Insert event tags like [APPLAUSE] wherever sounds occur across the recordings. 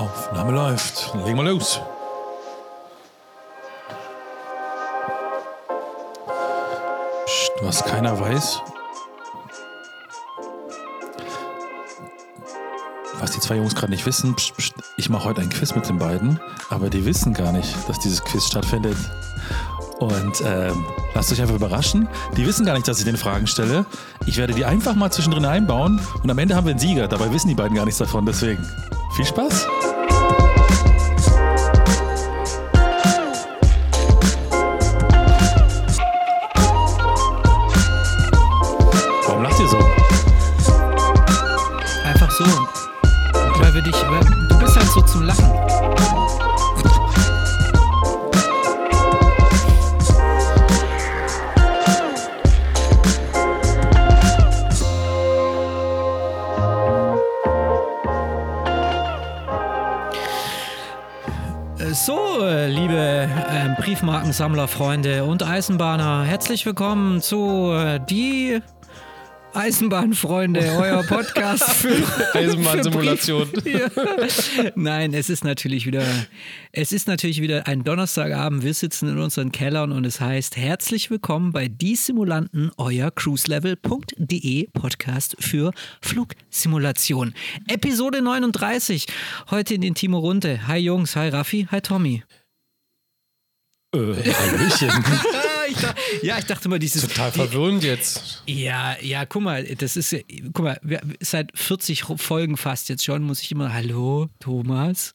Aufnahme läuft. Legen wir los. Psst, was keiner weiß. Was die zwei Jungs gerade nicht wissen, psst, psst, ich mache heute ein Quiz mit den beiden, aber die wissen gar nicht, dass dieses Quiz stattfindet. Und ähm, lasst euch einfach überraschen. Die wissen gar nicht, dass ich den Fragen stelle. Ich werde die einfach mal zwischendrin einbauen und am Ende haben wir einen Sieger. Dabei wissen die beiden gar nichts davon. Deswegen viel Spaß. Briefmarkensammlerfreunde und Eisenbahner, herzlich willkommen zu äh, die Eisenbahnfreunde, [LAUGHS] euer Podcast für [LAUGHS] Eisenbahnsimulation. [LAUGHS] Ja. Nein, es ist natürlich wieder, es ist natürlich wieder ein Donnerstagabend. Wir sitzen in unseren Kellern und es heißt herzlich willkommen bei Die Simulanten, euer cruiselevel.de Podcast für Flugsimulation. Episode 39. Heute in den Timo Runde. Hi Jungs, hi Raffi, hi Tommy. Äh, Hallöchen. [LAUGHS] ich [LAUGHS] dachte, ja, ich dachte mal, dieses. Total verwirrend jetzt. Ja, ja, guck mal, das ist, ja- guck mal, wir, seit 40 Folgen fast jetzt schon, muss ich immer, hallo, Thomas.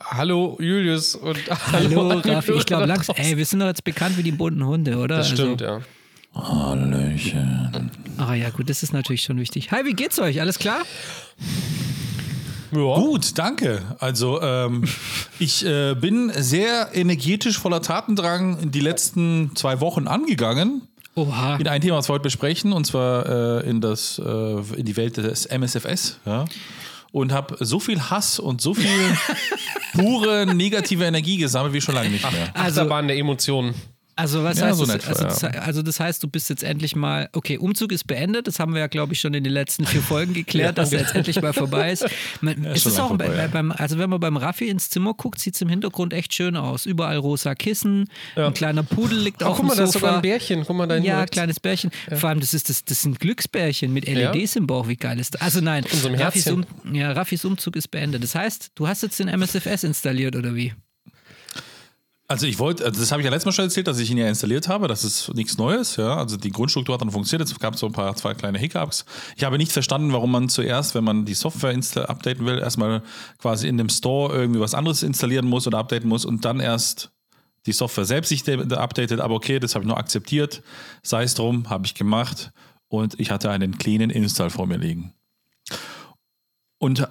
Hallo Julius und Hallo, [LAUGHS] hallo Raffi. Ich glaube langsam, ey, wir sind doch jetzt bekannt wie die bunten Hunde, oder? Das stimmt, ja. Hallöchen. Also, ah ja, gut, das ist natürlich schon wichtig. Hi, wie geht's euch? Alles klar? Ja. Gut, danke. Also ähm, [LAUGHS] ich äh, bin sehr energetisch voller Tatendrang in die letzten zwei Wochen angegangen. Oha. In ein Thema, was wir heute besprechen, und zwar äh, in, das, äh, in die Welt des MSFS. Ja? Und habe so viel Hass und so viel [LAUGHS] pure negative Energie gesammelt wie schon lange nicht mehr. Also- Achterbahn der Emotionen. Also was Ja, heißt so das? also, das? ja. Also das heißt, du bist jetzt endlich mal, okay, Umzug ist beendet, das haben wir ja, glaube ich, schon in den letzten vier Folgen geklärt, [LAUGHS] dass er jetzt endlich mal vorbei ist. Man, es schon ist lang auch vorbei, bei, ja. beim, also wenn man beim Raffi ins Zimmer guckt, sieht es im Hintergrund echt schön aus. Überall rosa Kissen, ein kleiner Pudel liegt Ach, auf guck mal, dem da ist Sofa. sogar ein Bärchen. Guck mal da Ja, rechts. kleines Bärchen. Vor allem, das, ist, das, das sind Glücksbärchen mit LEDs im Bauch. Wie geil ist das? Also nein, Raffis, um, ja, Raffis Umzug ist beendet. Das heißt, du hast jetzt den MSFS installiert oder wie? Also ich wollte, also das habe ich ja letztes Mal schon erzählt, dass ich ihn ja installiert habe. Das ist nichts Neues, ja. Also die Grundstruktur hat dann funktioniert. Es gab so ein paar, zwei kleine Hiccups. Ich habe nicht verstanden, warum man zuerst, wenn man die Software updaten will, erstmal quasi in dem Store irgendwie was anderes installieren muss oder updaten muss und dann erst die Software selbst sich updatet. Aber okay, das habe ich nur akzeptiert. Sei es drum, habe ich gemacht und ich hatte einen cleanen Install vor mir liegen. Und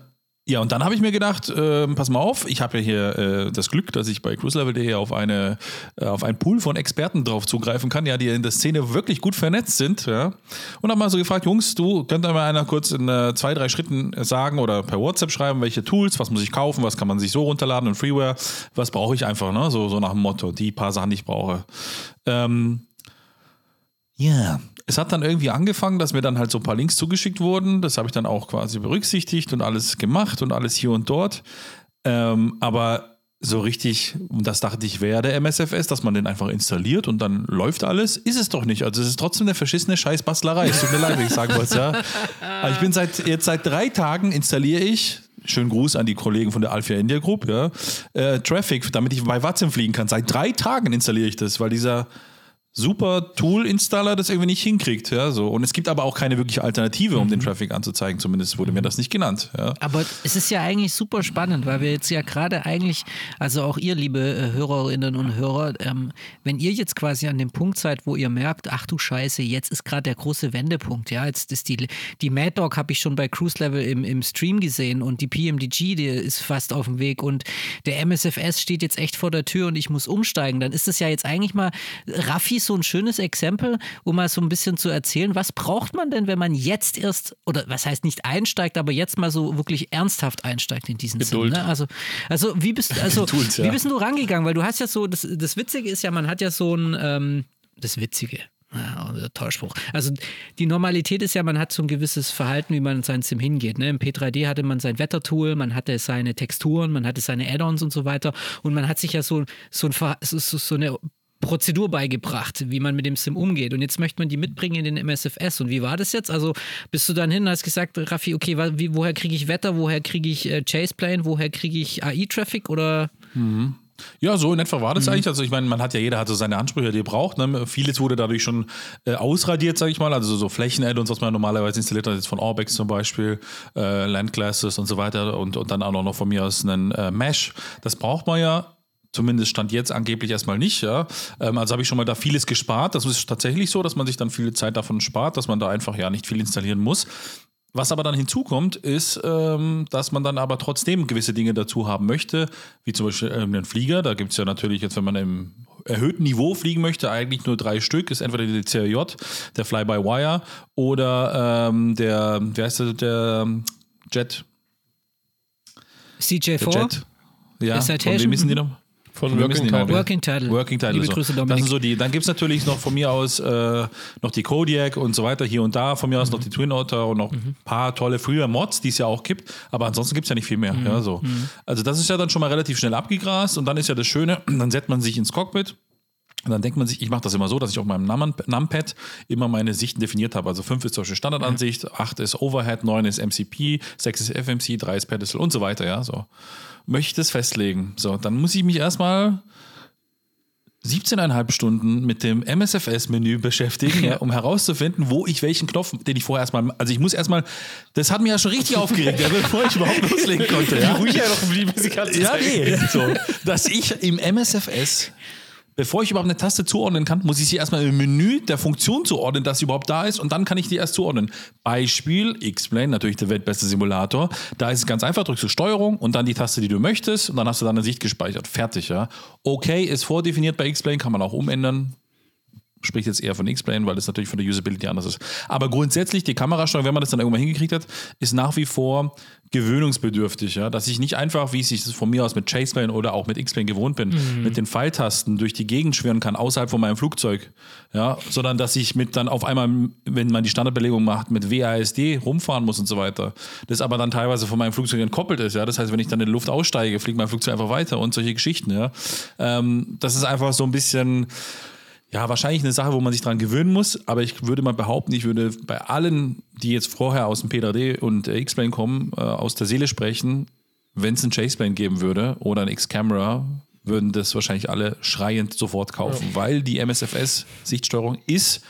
ja, und dann habe ich mir gedacht, ähm, pass mal auf, ich habe ja hier äh, das Glück, dass ich bei cruiselevel.de auf eine äh, auf einen Pool von Experten drauf zugreifen kann, ja, die in der Szene wirklich gut vernetzt sind, ja. Und habe mal so gefragt, Jungs, du könnt da mal einer kurz in äh, zwei, drei Schritten sagen oder per WhatsApp schreiben, welche Tools, was muss ich kaufen, was kann man sich so runterladen und Freeware, was brauche ich einfach, ne? So, so nach dem Motto, die paar Sachen, die ich brauche. Ähm, ja, es hat dann irgendwie angefangen, dass mir dann halt so ein paar Links zugeschickt wurden. Das habe ich dann auch quasi berücksichtigt und alles gemacht und alles hier und dort. Ähm, aber so richtig, das dachte ich, wäre der MSFS, dass man den einfach installiert und dann läuft alles, ist es doch nicht. Also es ist trotzdem eine verschissene Scheißbastlerei. Es tut mir leid, wenn ich sagen wollte, ja. Aber ich bin seit, jetzt seit drei Tagen installiere ich Schönen Gruß an die Kollegen von der Alpha India Group, ja. Äh, Traffic, damit ich bei Watson fliegen kann. Seit drei Tagen installiere ich das, weil dieser super Tool-Installer das irgendwie nicht hinkriegt. Ja, so. Und es gibt aber auch keine wirkliche Alternative, um den Traffic anzuzeigen. Zumindest wurde mir das nicht genannt. Ja. Aber es ist ja eigentlich super spannend, weil wir jetzt ja gerade eigentlich, also auch ihr, liebe äh, Hörerinnen und Hörer, ähm, wenn ihr jetzt quasi an dem Punkt seid, wo ihr merkt, ach du Scheiße, jetzt ist gerade der große Wendepunkt, ja, jetzt ist die, die Mad Dog habe ich schon bei Cruise Level im, im Stream gesehen und die PMDG, die ist fast auf dem Weg und der MSFS steht jetzt echt vor der Tür und ich muss umsteigen, dann ist das ja jetzt eigentlich mal Raffi so ein schönes Exempel, um mal so ein bisschen zu erzählen, was braucht man denn, wenn man jetzt erst, oder was heißt nicht einsteigt, aber jetzt mal so wirklich ernsthaft einsteigt in diesen Geduld. Sinn. Ne? Also, also wie bist [LAUGHS] also Geduld, ja. wie bist du rangegangen? Weil du hast ja so, das, das Witzige ist ja, man hat ja so ein, ähm, das Witzige. Ja, toller Spruch. Also die Normalität ist ja, man hat so ein gewisses Verhalten, wie man in sein Sim hingeht. Ne? Im P3D hatte man sein Wettertool, man hatte seine Texturen, man hatte seine Add-ons und so weiter. Und man hat sich ja so, so, ein, so so eine Prozedur beigebracht, wie man mit dem Sim umgeht. Und jetzt möchte man die mitbringen in den MSFS. Und wie war das jetzt? Also bist du dann hin und hast gesagt, Raffi, okay, wie, woher kriege ich Wetter, woher kriege ich äh, Chaseplane, woher kriege ich AI-Traffic oder Ja, so in etwa war das eigentlich. Also ich meine, man hat ja, jeder hat so seine Ansprüche, die er braucht. Ne? Vieles wurde dadurch schon äh, ausradiert, sage ich mal. Also so Flächen-Add-ons, was man normalerweise installiert hat, jetzt von Orbex zum Beispiel, äh, Landclasses und so weiter und, und dann auch noch von mir aus einen äh, Mesh. Das braucht man ja. Zumindest stand jetzt angeblich erstmal nicht, ja. Ähm, also habe ich schon mal da vieles gespart. Das ist tatsächlich so, dass man sich dann viele Zeit davon spart, dass man da einfach ja nicht viel installieren muss. Was aber dann hinzukommt, ist, ähm, dass man dann aber trotzdem gewisse Dinge dazu haben möchte, wie zum Beispiel ähm, einen Flieger. Da gibt es ja natürlich jetzt, wenn man im erhöhten Niveau fliegen möchte, eigentlich nur drei Stück. Ist entweder die CRJ, der Fly-by-Wire oder ähm, der, wie heißt der, der Jet? Der CJ4? Jet. Ja, Der von wem müssen die noch? Von Working? Title. Working Title. Working Title. Liebe so. Grüße, Das Dominik. sind so die, dann gibt es natürlich noch von mir aus äh, noch die Kodiak und so weiter hier und da. Von mir aus noch die Twin Otter und noch ein paar tolle frühe Mods, die es ja auch gibt. Aber ansonsten gibt es ja nicht viel mehr. Ja, so. Also das ist ja dann schon mal relativ schnell abgegrast und dann ist ja das Schöne, [CLEARS THROAT] dann setzt man sich ins Cockpit. Und dann denkt man sich, ich mache das immer so, dass ich auf meinem Num- Numpad immer meine Sichten definiert habe. Also 5 ist zum Beispiel Standardansicht, 8 ist Overhead, 9 ist MCP, 6 ist FMC, 3 ist Pedestal und so weiter, ja. So. Möchte ich das festlegen. So, dann muss ich mich erstmal 17,5 Stunden mit dem MSFS-Menü beschäftigen, ja, um herauszufinden, wo ich welchen Knopf, den ich vorher erstmal, also ich muss erstmal, das hat mich ja schon richtig [LAUGHS] aufgeregt, ja, bevor ich überhaupt loslegen konnte. Ja. Ruhig er noch ist die ganze Ja, nee. [LAUGHS] So, dass ich im MSFS, bevor ich überhaupt eine Taste zuordnen kann, muss ich sie erstmal im Menü der Funktion zuordnen, dass sie überhaupt da ist und dann kann ich die erst zuordnen. Beispiel X-Plane, natürlich der weltbeste Simulator. Da ist es ganz einfach, drückst du Steuerung und dann die Taste, die du möchtest und dann hast du deine Sicht gespeichert. Fertig, ja. Okay ist vordefiniert bei X-Plane, kann man auch umändern spricht jetzt eher von X-Plane, weil das natürlich von der Usability anders ist. Aber grundsätzlich, die Kamerasteuerung, wenn man das dann irgendwann hingekriegt hat, ist nach wie vor gewöhnungsbedürftig. Ja? Dass ich nicht einfach, wie ich es von mir aus mit Chaseplane oder auch mit X-Plane gewohnt bin, mit den Pfeiltasten durch die Gegend schwirren kann, außerhalb von meinem Flugzeug. Ja? Sondern dass ich mit dann auf einmal, wenn man die Standardbelegung macht, mit WASD rumfahren muss und so weiter. Das aber dann teilweise von meinem Flugzeug entkoppelt ist. Ja? Das heißt, wenn ich dann in die Luft aussteige, fliegt mein Flugzeug einfach weiter und solche Geschichten. Ja? Ähm, das ist einfach so ein bisschen ja, wahrscheinlich eine Sache, wo man sich dran gewöhnen muss, aber ich würde mal behaupten, ich würde bei allen, die jetzt vorher aus dem P3D und äh, X-Plane kommen, äh, aus der Seele sprechen, wenn es einen Chase-Plane geben würde oder ein X-Camera, würden das wahrscheinlich alle schreiend sofort kaufen, weil die MSFS-Sichtsteuerung ist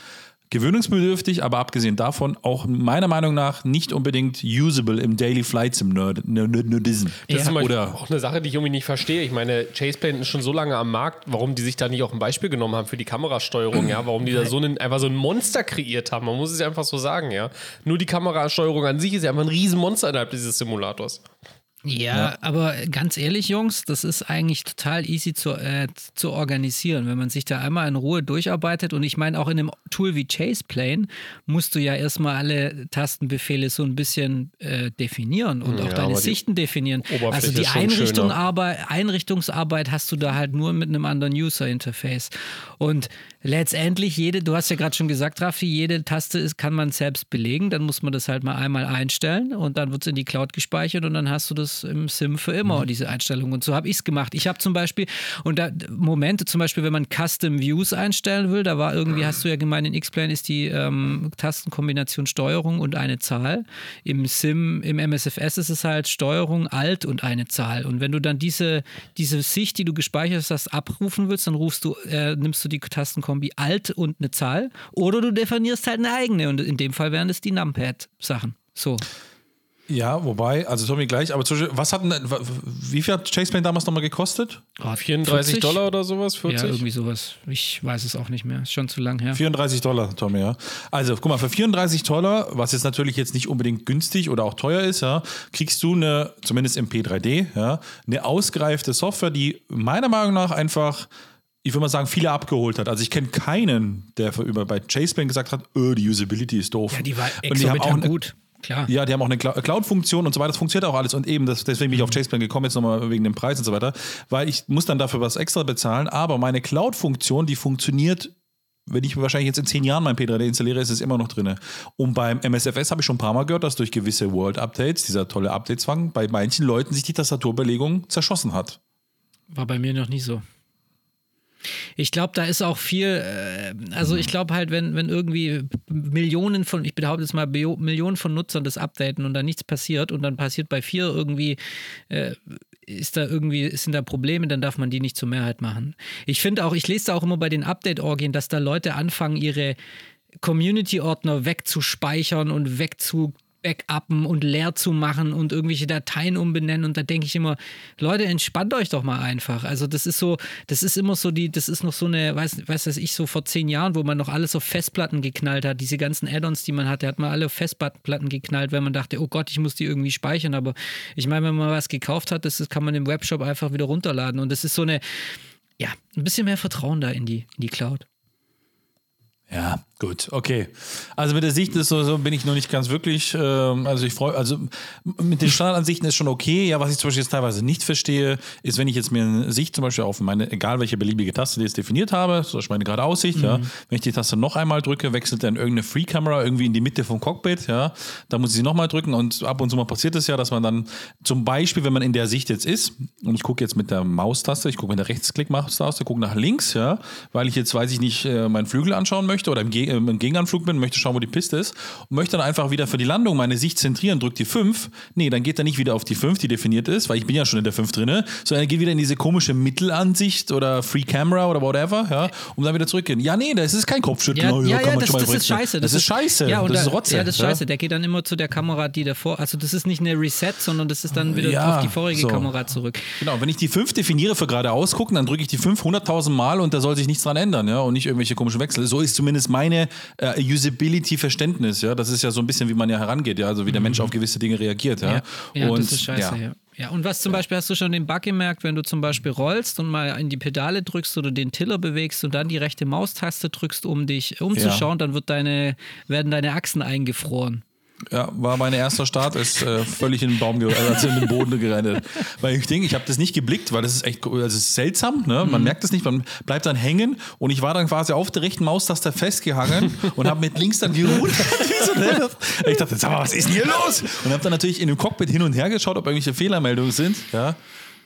gewöhnungsbedürftig, aber abgesehen davon auch meiner Meinung nach nicht unbedingt usable im Daily Flights im Nerd Nerd Nerdism. Das ist Oder auch eine Sache, die ich irgendwie nicht verstehe. Ich meine, Chaseplane ist schon so lange am Markt, warum die sich da nicht auch ein Beispiel genommen haben für die Kamerasteuerung, ja, warum die da so einen, einfach so ein Monster kreiert haben. Man muss es einfach so sagen, ja. Nur die Kamerasteuerung an sich ist ja einfach ein Riesenmonster innerhalb dieses Simulators. Ja, aber ganz ehrlich, Jungs, das ist eigentlich total easy zu, äh, zu organisieren, wenn man sich da einmal in Ruhe durcharbeitet. Und ich meine, auch in einem Tool wie Chaseplane musst du ja erstmal alle Tastenbefehle so ein bisschen äh, definieren und auch Ja, deine aber die Sichten definieren. Oberfläche Also die Einrichtung, Einrichtungsarbeit hast du da halt nur mit einem anderen User-Interface. Und letztendlich, jede, du hast ja gerade schon gesagt, Raffi, jede Taste ist, kann man selbst belegen. Dann muss man das halt mal einmal einstellen und dann wird es in die Cloud gespeichert und dann hast du das im SIM für immer, diese Einstellung. Und so habe ich es gemacht. Ich habe zum Beispiel, und da Momente, zum Beispiel, wenn man Custom Views einstellen will, da war irgendwie, hast du ja gemeint, in X-Plane ist die ähm, Tastenkombination Steuerung und eine Zahl. Im SIM, im MSFS ist es halt Steuerung, Alt und eine Zahl. Und wenn du dann diese, diese Sicht, die du gespeichert hast, abrufen willst, dann rufst du, äh, nimmst du die Tastenkombi Alt und eine Zahl. Oder du definierst halt eine eigene. Und in dem Fall wären es die Numpad-Sachen. So. Ja, wobei, also Tommy gleich, aber zum Beispiel, was hat denn, wie viel hat Chaseplane damals nochmal gekostet? Oh, 34 40? Dollar oder sowas? 40? Ja, irgendwie sowas. Ich weiß es auch nicht mehr. Ist schon zu lang her. 34 Dollar, Tommy, ja. Also, guck mal, für 34 Dollar, was jetzt natürlich jetzt nicht unbedingt günstig oder auch teuer ist, ja, kriegst du eine, zumindest im P3D, ja, eine ausgereifte Software, die meiner Meinung nach einfach, ich würde mal sagen, viele abgeholt hat. Also ich kenne keinen, der über bei Chaseplane gesagt hat, öh, die Usability ist doof. Ja, die war Und die haben auch exorbitant gut. Klar. Ja, die haben auch eine Clou- Cloud-Funktion und so weiter. Das funktioniert auch alles. Und eben, das, deswegen bin ich auf Chaseplane gekommen, jetzt nochmal wegen dem Preis und so weiter. Weil ich muss dann dafür was extra bezahlen. Aber meine Cloud-Funktion, die funktioniert wenn ich wahrscheinlich jetzt in zehn Jahren mein P3D installiere, ist es immer noch drin. Und beim MSFS habe ich schon ein paar Mal gehört, dass durch gewisse World-Updates, dieser tolle Update-Zwang, bei manchen Leuten sich die Tastaturbelegung zerschossen hat. War bei mir noch nie so. Ich glaube, da ist auch viel, äh, also ich glaube halt, wenn, wenn irgendwie Millionen von, ich behaupte jetzt mal, Bio, Millionen von Nutzern das updaten und dann nichts passiert und dann passiert bei vier irgendwie, äh, ist da irgendwie, sind da Probleme, dann darf man die nicht zur Mehrheit machen. Ich finde auch, ich lese da auch immer bei den Update-Orgien, dass da Leute anfangen, ihre Community-Ordner wegzuspeichern und wegzu backuppen und leer zu machen und irgendwelche Dateien umbenennen. Und da denke ich immer, Leute, entspannt euch doch mal einfach. Also das ist so, das ist immer so die, das ist noch so eine, weiß, weiß das ich, so vor zehn Jahren, wo man noch alles auf Festplatten geknallt hat. Diese ganzen Add-ons, die man hatte, hat man alle auf Festplatten geknallt, weil man dachte, oh Gott, ich muss die irgendwie speichern. Aber ich meine, wenn man was gekauft hat, das kann man im Webshop einfach wieder runterladen. Und das ist so eine, ja, ein bisschen mehr Vertrauen da in die, in die Cloud. Ja, gut, okay. Also mit der Sicht ist so, so bin ich noch nicht ganz wirklich. Ähm, also ich freue, also mit den Standardansichten ist schon okay. Ja, was ich zum Beispiel jetzt teilweise nicht verstehe, ist, wenn ich jetzt mir eine Sicht zum Beispiel auf meine, egal welche beliebige Taste die jetzt definiert habe, zum Beispiel meine gerade Aussicht, mhm. ja, wenn ich die Taste noch einmal drücke, wechselt dann irgendeine Free-Camera irgendwie in die Mitte vom Cockpit, ja, da muss ich sie nochmal drücken und ab und zu mal passiert es ja, dass man dann zum Beispiel, wenn man in der Sicht jetzt ist und ich gucke jetzt mit der Maustaste, ich gucke mit der Rechtsklick-Maustaste, gucke nach links, ja, weil ich jetzt weiß ich nicht äh, meinen Flügel anschauen möchte oder im, Ge äh, im Gegenanflug bin, möchte schauen, wo die Piste ist und möchte dann einfach wieder für die Landung meine Sicht zentrieren, drückt die 5. Nee, dann geht er nicht wieder auf die 5, die definiert ist, weil ich bin ja schon in der 5 drin, sondern er geht wieder in diese komische Mittelansicht oder Free Camera oder whatever, ja, um dann wieder zurückgehen. Ja, nee, das ist kein Kopfschütteln. Ja, oh, ja, ja das, das ist scheiße. Das, das ist scheiße. Ja, und das da, ist Rotze. Ja, das ist scheiße. Der geht dann immer zu der Kamera, die davor, also das ist nicht eine Reset, sondern das ist dann wieder Ja, auf die vorige so. Kamera zurück. Genau, wenn ich die 5 definiere für geradeaus gucken, dann drücke ich die 5 100.000 Mal und da soll sich nichts dran ändern, ja, und nicht irgendwelche komischen Wechsel. So ist zumindest meine äh, Usability-Verständnis, ja. Das ist ja so ein bisschen, wie man ja herangeht, ja, also wie der Mensch auf gewisse Dinge reagiert, ja. Ja, ja und, das ist scheiße, ja. ja. und was zum Beispiel, hast du schon den Bug gemerkt, wenn du zum Beispiel rollst und mal in die Pedale drückst oder den Tiller bewegst und dann die rechte Maustaste drückst, um dich umzuschauen, dann wird deine, werden deine Achsen eingefroren. Ja, war mein erster Start, ist äh, völlig in den Baum gerannt, also in den Boden gerannt. Weil ich denke, ich habe das nicht geblickt, weil das ist echt also das ist seltsam, ne? man merkt das nicht, man bleibt dann hängen und ich war dann quasi auf der rechten Maustaste festgehangen und habe mit links dann geruht. ich dachte, sag mal, was ist denn hier los? Und habe dann natürlich in dem Cockpit hin und her geschaut, ob irgendwelche Fehlermeldungen sind. Ja.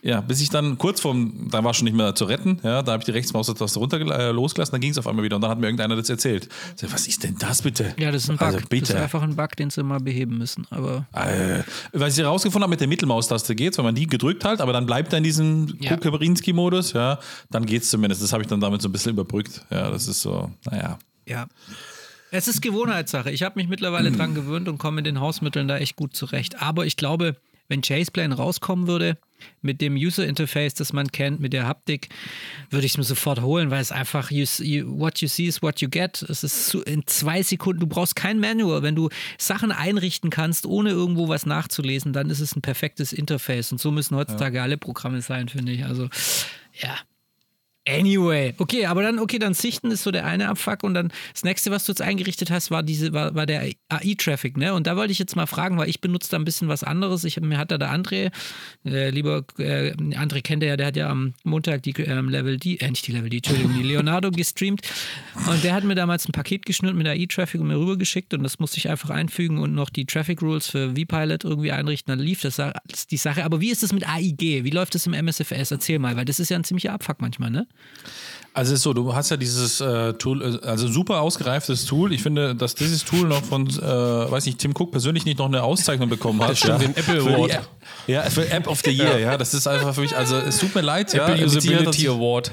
Ja, bis ich dann kurz vorm, da war schon nicht mehr zu retten, ja, da habe ich die Rechtsmaustaste runter äh, losgelassen, dann ging es auf einmal wieder und dann hat mir irgendeiner das erzählt. Sag, was ist denn das bitte? Ja, das ist ein Bug. Also bitte. Das ist einfach ein Bug, den sie mal beheben müssen. Aber Äh, was ich herausgefunden habe, mit der Mittelmaustaste geht's, wenn man die gedrückt hat, aber dann bleibt er in diesem Ja. Kukabrinski-Modus, ja, dann geht's zumindest. Das habe ich dann damit so ein bisschen überbrückt. Ja, das ist so, naja. ja. Es ist Gewohnheitssache. Ich habe mich mittlerweile dran gewöhnt und komme mit den Hausmitteln da echt gut zurecht. Aber ich glaube, wenn Chaseplane rauskommen würde, mit dem User Interface, das man kennt, mit der Haptik, würde ich es mir sofort holen, weil es einfach, you, see- what you see is what you get. Es ist in zwei Sekunden, du brauchst kein Manual. Wenn du Sachen einrichten kannst, ohne irgendwo was nachzulesen, dann ist es ein perfektes Interface. Und so müssen heutzutage alle Programme sein, finde ich. Also, ja. Anyway, okay, aber dann, okay, dann Sichten ist so der eine Abfuck und dann das nächste, was du jetzt eingerichtet hast, war diese, war, war der AI-Traffic, ne? Und da wollte ich jetzt mal fragen, weil ich benutze da ein bisschen was anderes. Ich, mir hat da der André, äh, lieber äh, André kennt er ja, der hat ja am Montag die ähm, Level D, äh, nicht die Level D, Entschuldigung, die Leonardo [LAUGHS] gestreamt und der hat mir damals ein Paket geschnürt mit AI-Traffic und mir rübergeschickt und das musste ich einfach einfügen und noch die Traffic Rules für vPilot irgendwie einrichten, dann lief das, das die Sache. Aber wie ist das mit AIG? Wie läuft das im MSFS? Erzähl mal, weil das ist ja ein ziemlicher Abfuck manchmal, ne? Also es ist so, du hast ja dieses äh, Tool, äh, also super ausgereiftes Tool. Ich finde, dass dieses Tool noch von, äh, weiß nicht, Tim Cook persönlich nicht noch eine Auszeichnung bekommen hat. [LAUGHS] stimmt, den Apple Award. App- Ja, für App of the Year, ja. Das ist einfach für mich, also es tut mir leid. ja, Apple dir, Usability Award.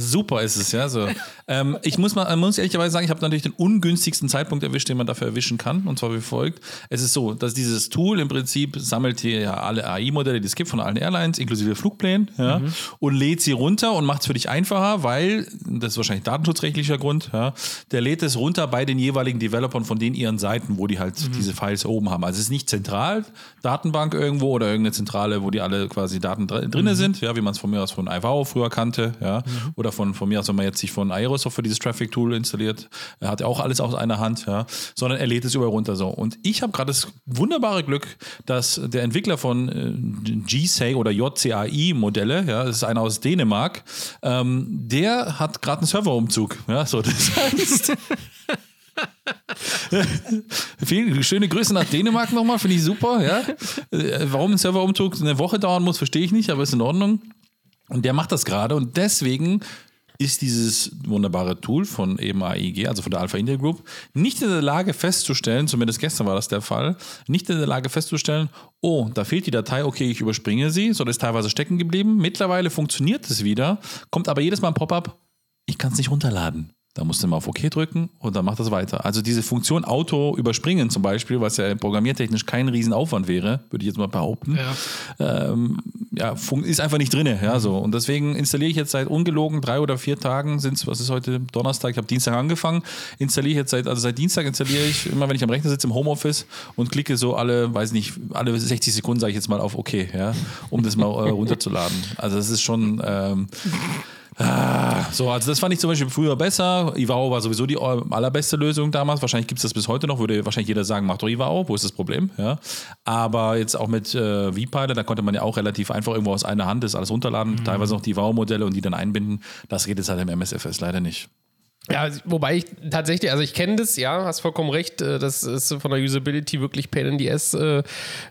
Super ist es, ja. So. [LAUGHS] ähm, ich muss mal, muss ehrlicherweise sagen, ich habe natürlich den ungünstigsten Zeitpunkt erwischt, den man dafür erwischen kann, und zwar wie folgt. Es ist so, dass dieses Tool im Prinzip sammelt hier ja alle AI-Modelle, die es gibt von allen Airlines, inklusive Flugplänen, ja, und lädt sie runter und macht es für dich einfacher, weil, das ist wahrscheinlich datenschutzrechtlicher Grund, ja, der lädt es runter bei den jeweiligen Developern von den ihren Seiten, wo die halt diese Files oben haben. Also es ist nicht zentral, Datenbank irgendwo oder irgendeine Zentrale, wo die alle quasi Daten dr drinnen sind, ja, wie man es von mir aus von IV früher kannte, ja, oder oder von, von mir aus, wenn man jetzt sich von Aerosoft für dieses Traffic Tool installiert, er hat ja auch alles aus einer Hand, ja, sondern er lädt es überall runter so. Und ich habe gerade das wunderbare Glück, dass der Entwickler von äh, GSAI oder JCAI Modelle, ja, das ist einer aus Dänemark, ähm, der hat gerade einen Serverumzug, ja, so das heißt. [LAUGHS] Viele schöne Grüße nach Dänemark nochmal, finde ich super. Ja? Äh, warum ein Serverumzug eine Woche dauern muss, verstehe ich nicht, aber ist in Ordnung. Und der macht das gerade und deswegen ist dieses wunderbare Tool von eben AIG, also von der Alpha India Group, nicht in der Lage festzustellen, zumindest gestern war das der Fall, nicht in der Lage festzustellen, oh, da fehlt die Datei, okay, ich überspringe sie, sondern ist teilweise stecken geblieben. Mittlerweile funktioniert es wieder, kommt aber jedes Mal ein Pop-up, ich kann es nicht runterladen. Da musst du mal auf OK drücken und dann macht das weiter. Also diese Funktion Auto überspringen zum Beispiel, was ja programmiertechnisch kein Riesenaufwand wäre, würde ich jetzt mal behaupten, ja, ähm, ja ist einfach nicht drin. Ja, so. Und deswegen installiere ich jetzt seit ungelogen drei oder vier Tagen, sind was ist heute Donnerstag, ich habe Dienstag angefangen, installiere ich jetzt seit, also seit Dienstag installiere ich, immer wenn ich am Rechner sitze im Homeoffice und klicke so alle, weiß nicht, alle 60 Sekunden sage ich jetzt mal auf OK, ja, um das mal äh, runterzuladen. Also das ist schon ähm, Ah, so, also das fand ich zum Beispiel früher besser. Ivao war sowieso die allerbeste Lösung damals. Wahrscheinlich gibt es das bis heute noch, würde wahrscheinlich jeder sagen, mach doch Ivao, wo ist das Problem? Ja. Aber jetzt auch mit äh, V-Pilot, da konnte man ja auch relativ einfach irgendwo aus einer Hand das alles runterladen, mhm. teilweise noch die Ivao-Modelle und die dann einbinden. Das geht jetzt halt im MSFS leider nicht. Ja, wobei ich tatsächlich, also ich kenne das, ja, hast vollkommen recht, äh, das ist von der Usability wirklich Pain in the Ass, äh,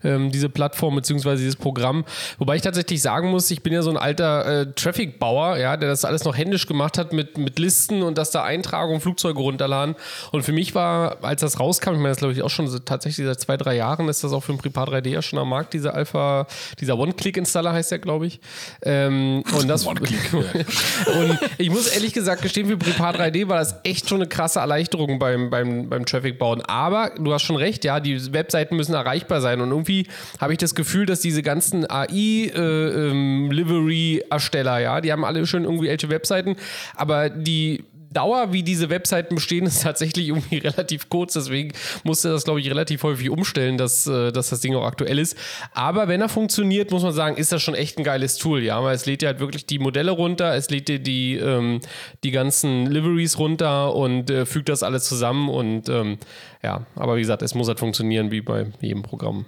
äh, diese Plattform bzw. dieses Programm. Wobei ich tatsächlich sagen muss, ich bin ja so ein alter äh, Traffic-Bauer, ja, der das alles noch händisch gemacht hat mit, mit Listen und dass da Eintragungen, Flugzeuge runterladen. Und für mich war, als das rauskam, ich meine, das glaube ich auch schon so, tatsächlich seit zwei, drei Jahren ist das auch für ein Prepar 3D ja schon am Markt, dieser Alpha, dieser One-Click-Installer heißt der, glaube ich. Ähm, und das, [LAUGHS] One-Click. [LAUGHS] und ich muss ehrlich gesagt gestehen, für Prepar 3D war das echt schon eine krasse Erleichterung beim, beim, beim Traffic bauen. Aber du hast schon recht, ja, die Webseiten müssen erreichbar sein. Und irgendwie habe ich das Gefühl, dass diese ganzen AI-Livery-Ersteller, äh, ähm, ja, die haben alle schön irgendwie ältere Webseiten, aber die Dauer, wie diese Webseiten bestehen, ist tatsächlich irgendwie [LAUGHS] relativ kurz. Deswegen musste das, glaube ich, relativ häufig umstellen, dass, äh, dass das Ding auch aktuell ist. Aber wenn er funktioniert, muss man sagen, ist das schon echt ein geiles Tool. Ja, weil es lädt ja halt wirklich die Modelle runter, es lädt dir die, ähm, die ganzen Liveries runter und äh, fügt das alles zusammen. Und ähm, ja, aber wie gesagt, es muss halt funktionieren wie bei jedem Programm.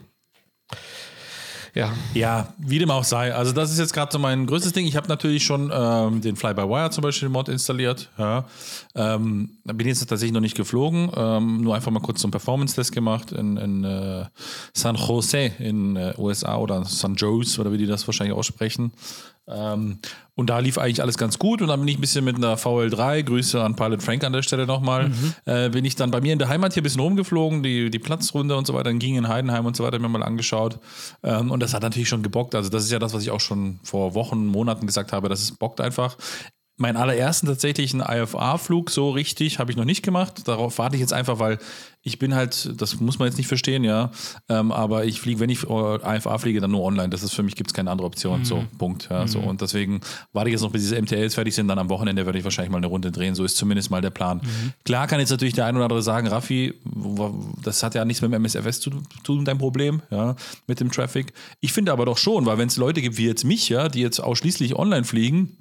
Ja. Ja, wie dem auch sei. Also, das ist jetzt gerade so mein größtes Ding. Ich habe natürlich schon ähm, den Fly-by-Wire zum Beispiel Mod installiert. Ja. Ähm, bin jetzt tatsächlich noch nicht geflogen. Ähm, nur einfach mal kurz so einen Performance-Test gemacht in, in äh, San Jose in äh, USA oder San Jose oder wie die das wahrscheinlich aussprechen. Ähm, und da lief eigentlich alles ganz gut. Und dann bin ich ein bisschen mit einer VL3, Grüße an Pilot Frank an der Stelle nochmal, mhm. äh, bin ich dann bei mir in der Heimat hier ein bisschen rumgeflogen, die, die Platzrunde und so weiter, dann ging in Heidenheim und so weiter, mir mal angeschaut. Ähm, und das hat natürlich schon gebockt. Also, das ist ja das, was ich auch schon vor Wochen, Monaten gesagt habe, das ist bockt einfach. Meinen allerersten tatsächlichen IFA-Flug so richtig habe ich noch nicht gemacht. Darauf warte ich jetzt einfach, weil ich bin halt, das muss man jetzt nicht verstehen, ja, ähm, aber ich fliege, wenn ich IFA fliege, dann nur online. Das ist für mich gibt es keine andere Option. Mhm. So, Punkt. Ja, mhm. so. Und deswegen warte ich jetzt noch, bis diese MTLs fertig sind. Dann am Wochenende werde ich wahrscheinlich mal eine Runde drehen. So ist zumindest mal der Plan. Mhm. Klar kann jetzt natürlich der ein oder andere sagen, Raffi, das hat ja nichts mit dem MSFS zu tun, dein Problem, ja, mit dem Traffic. Ich finde aber doch schon, weil wenn es Leute gibt wie jetzt mich, ja, die jetzt ausschließlich online fliegen,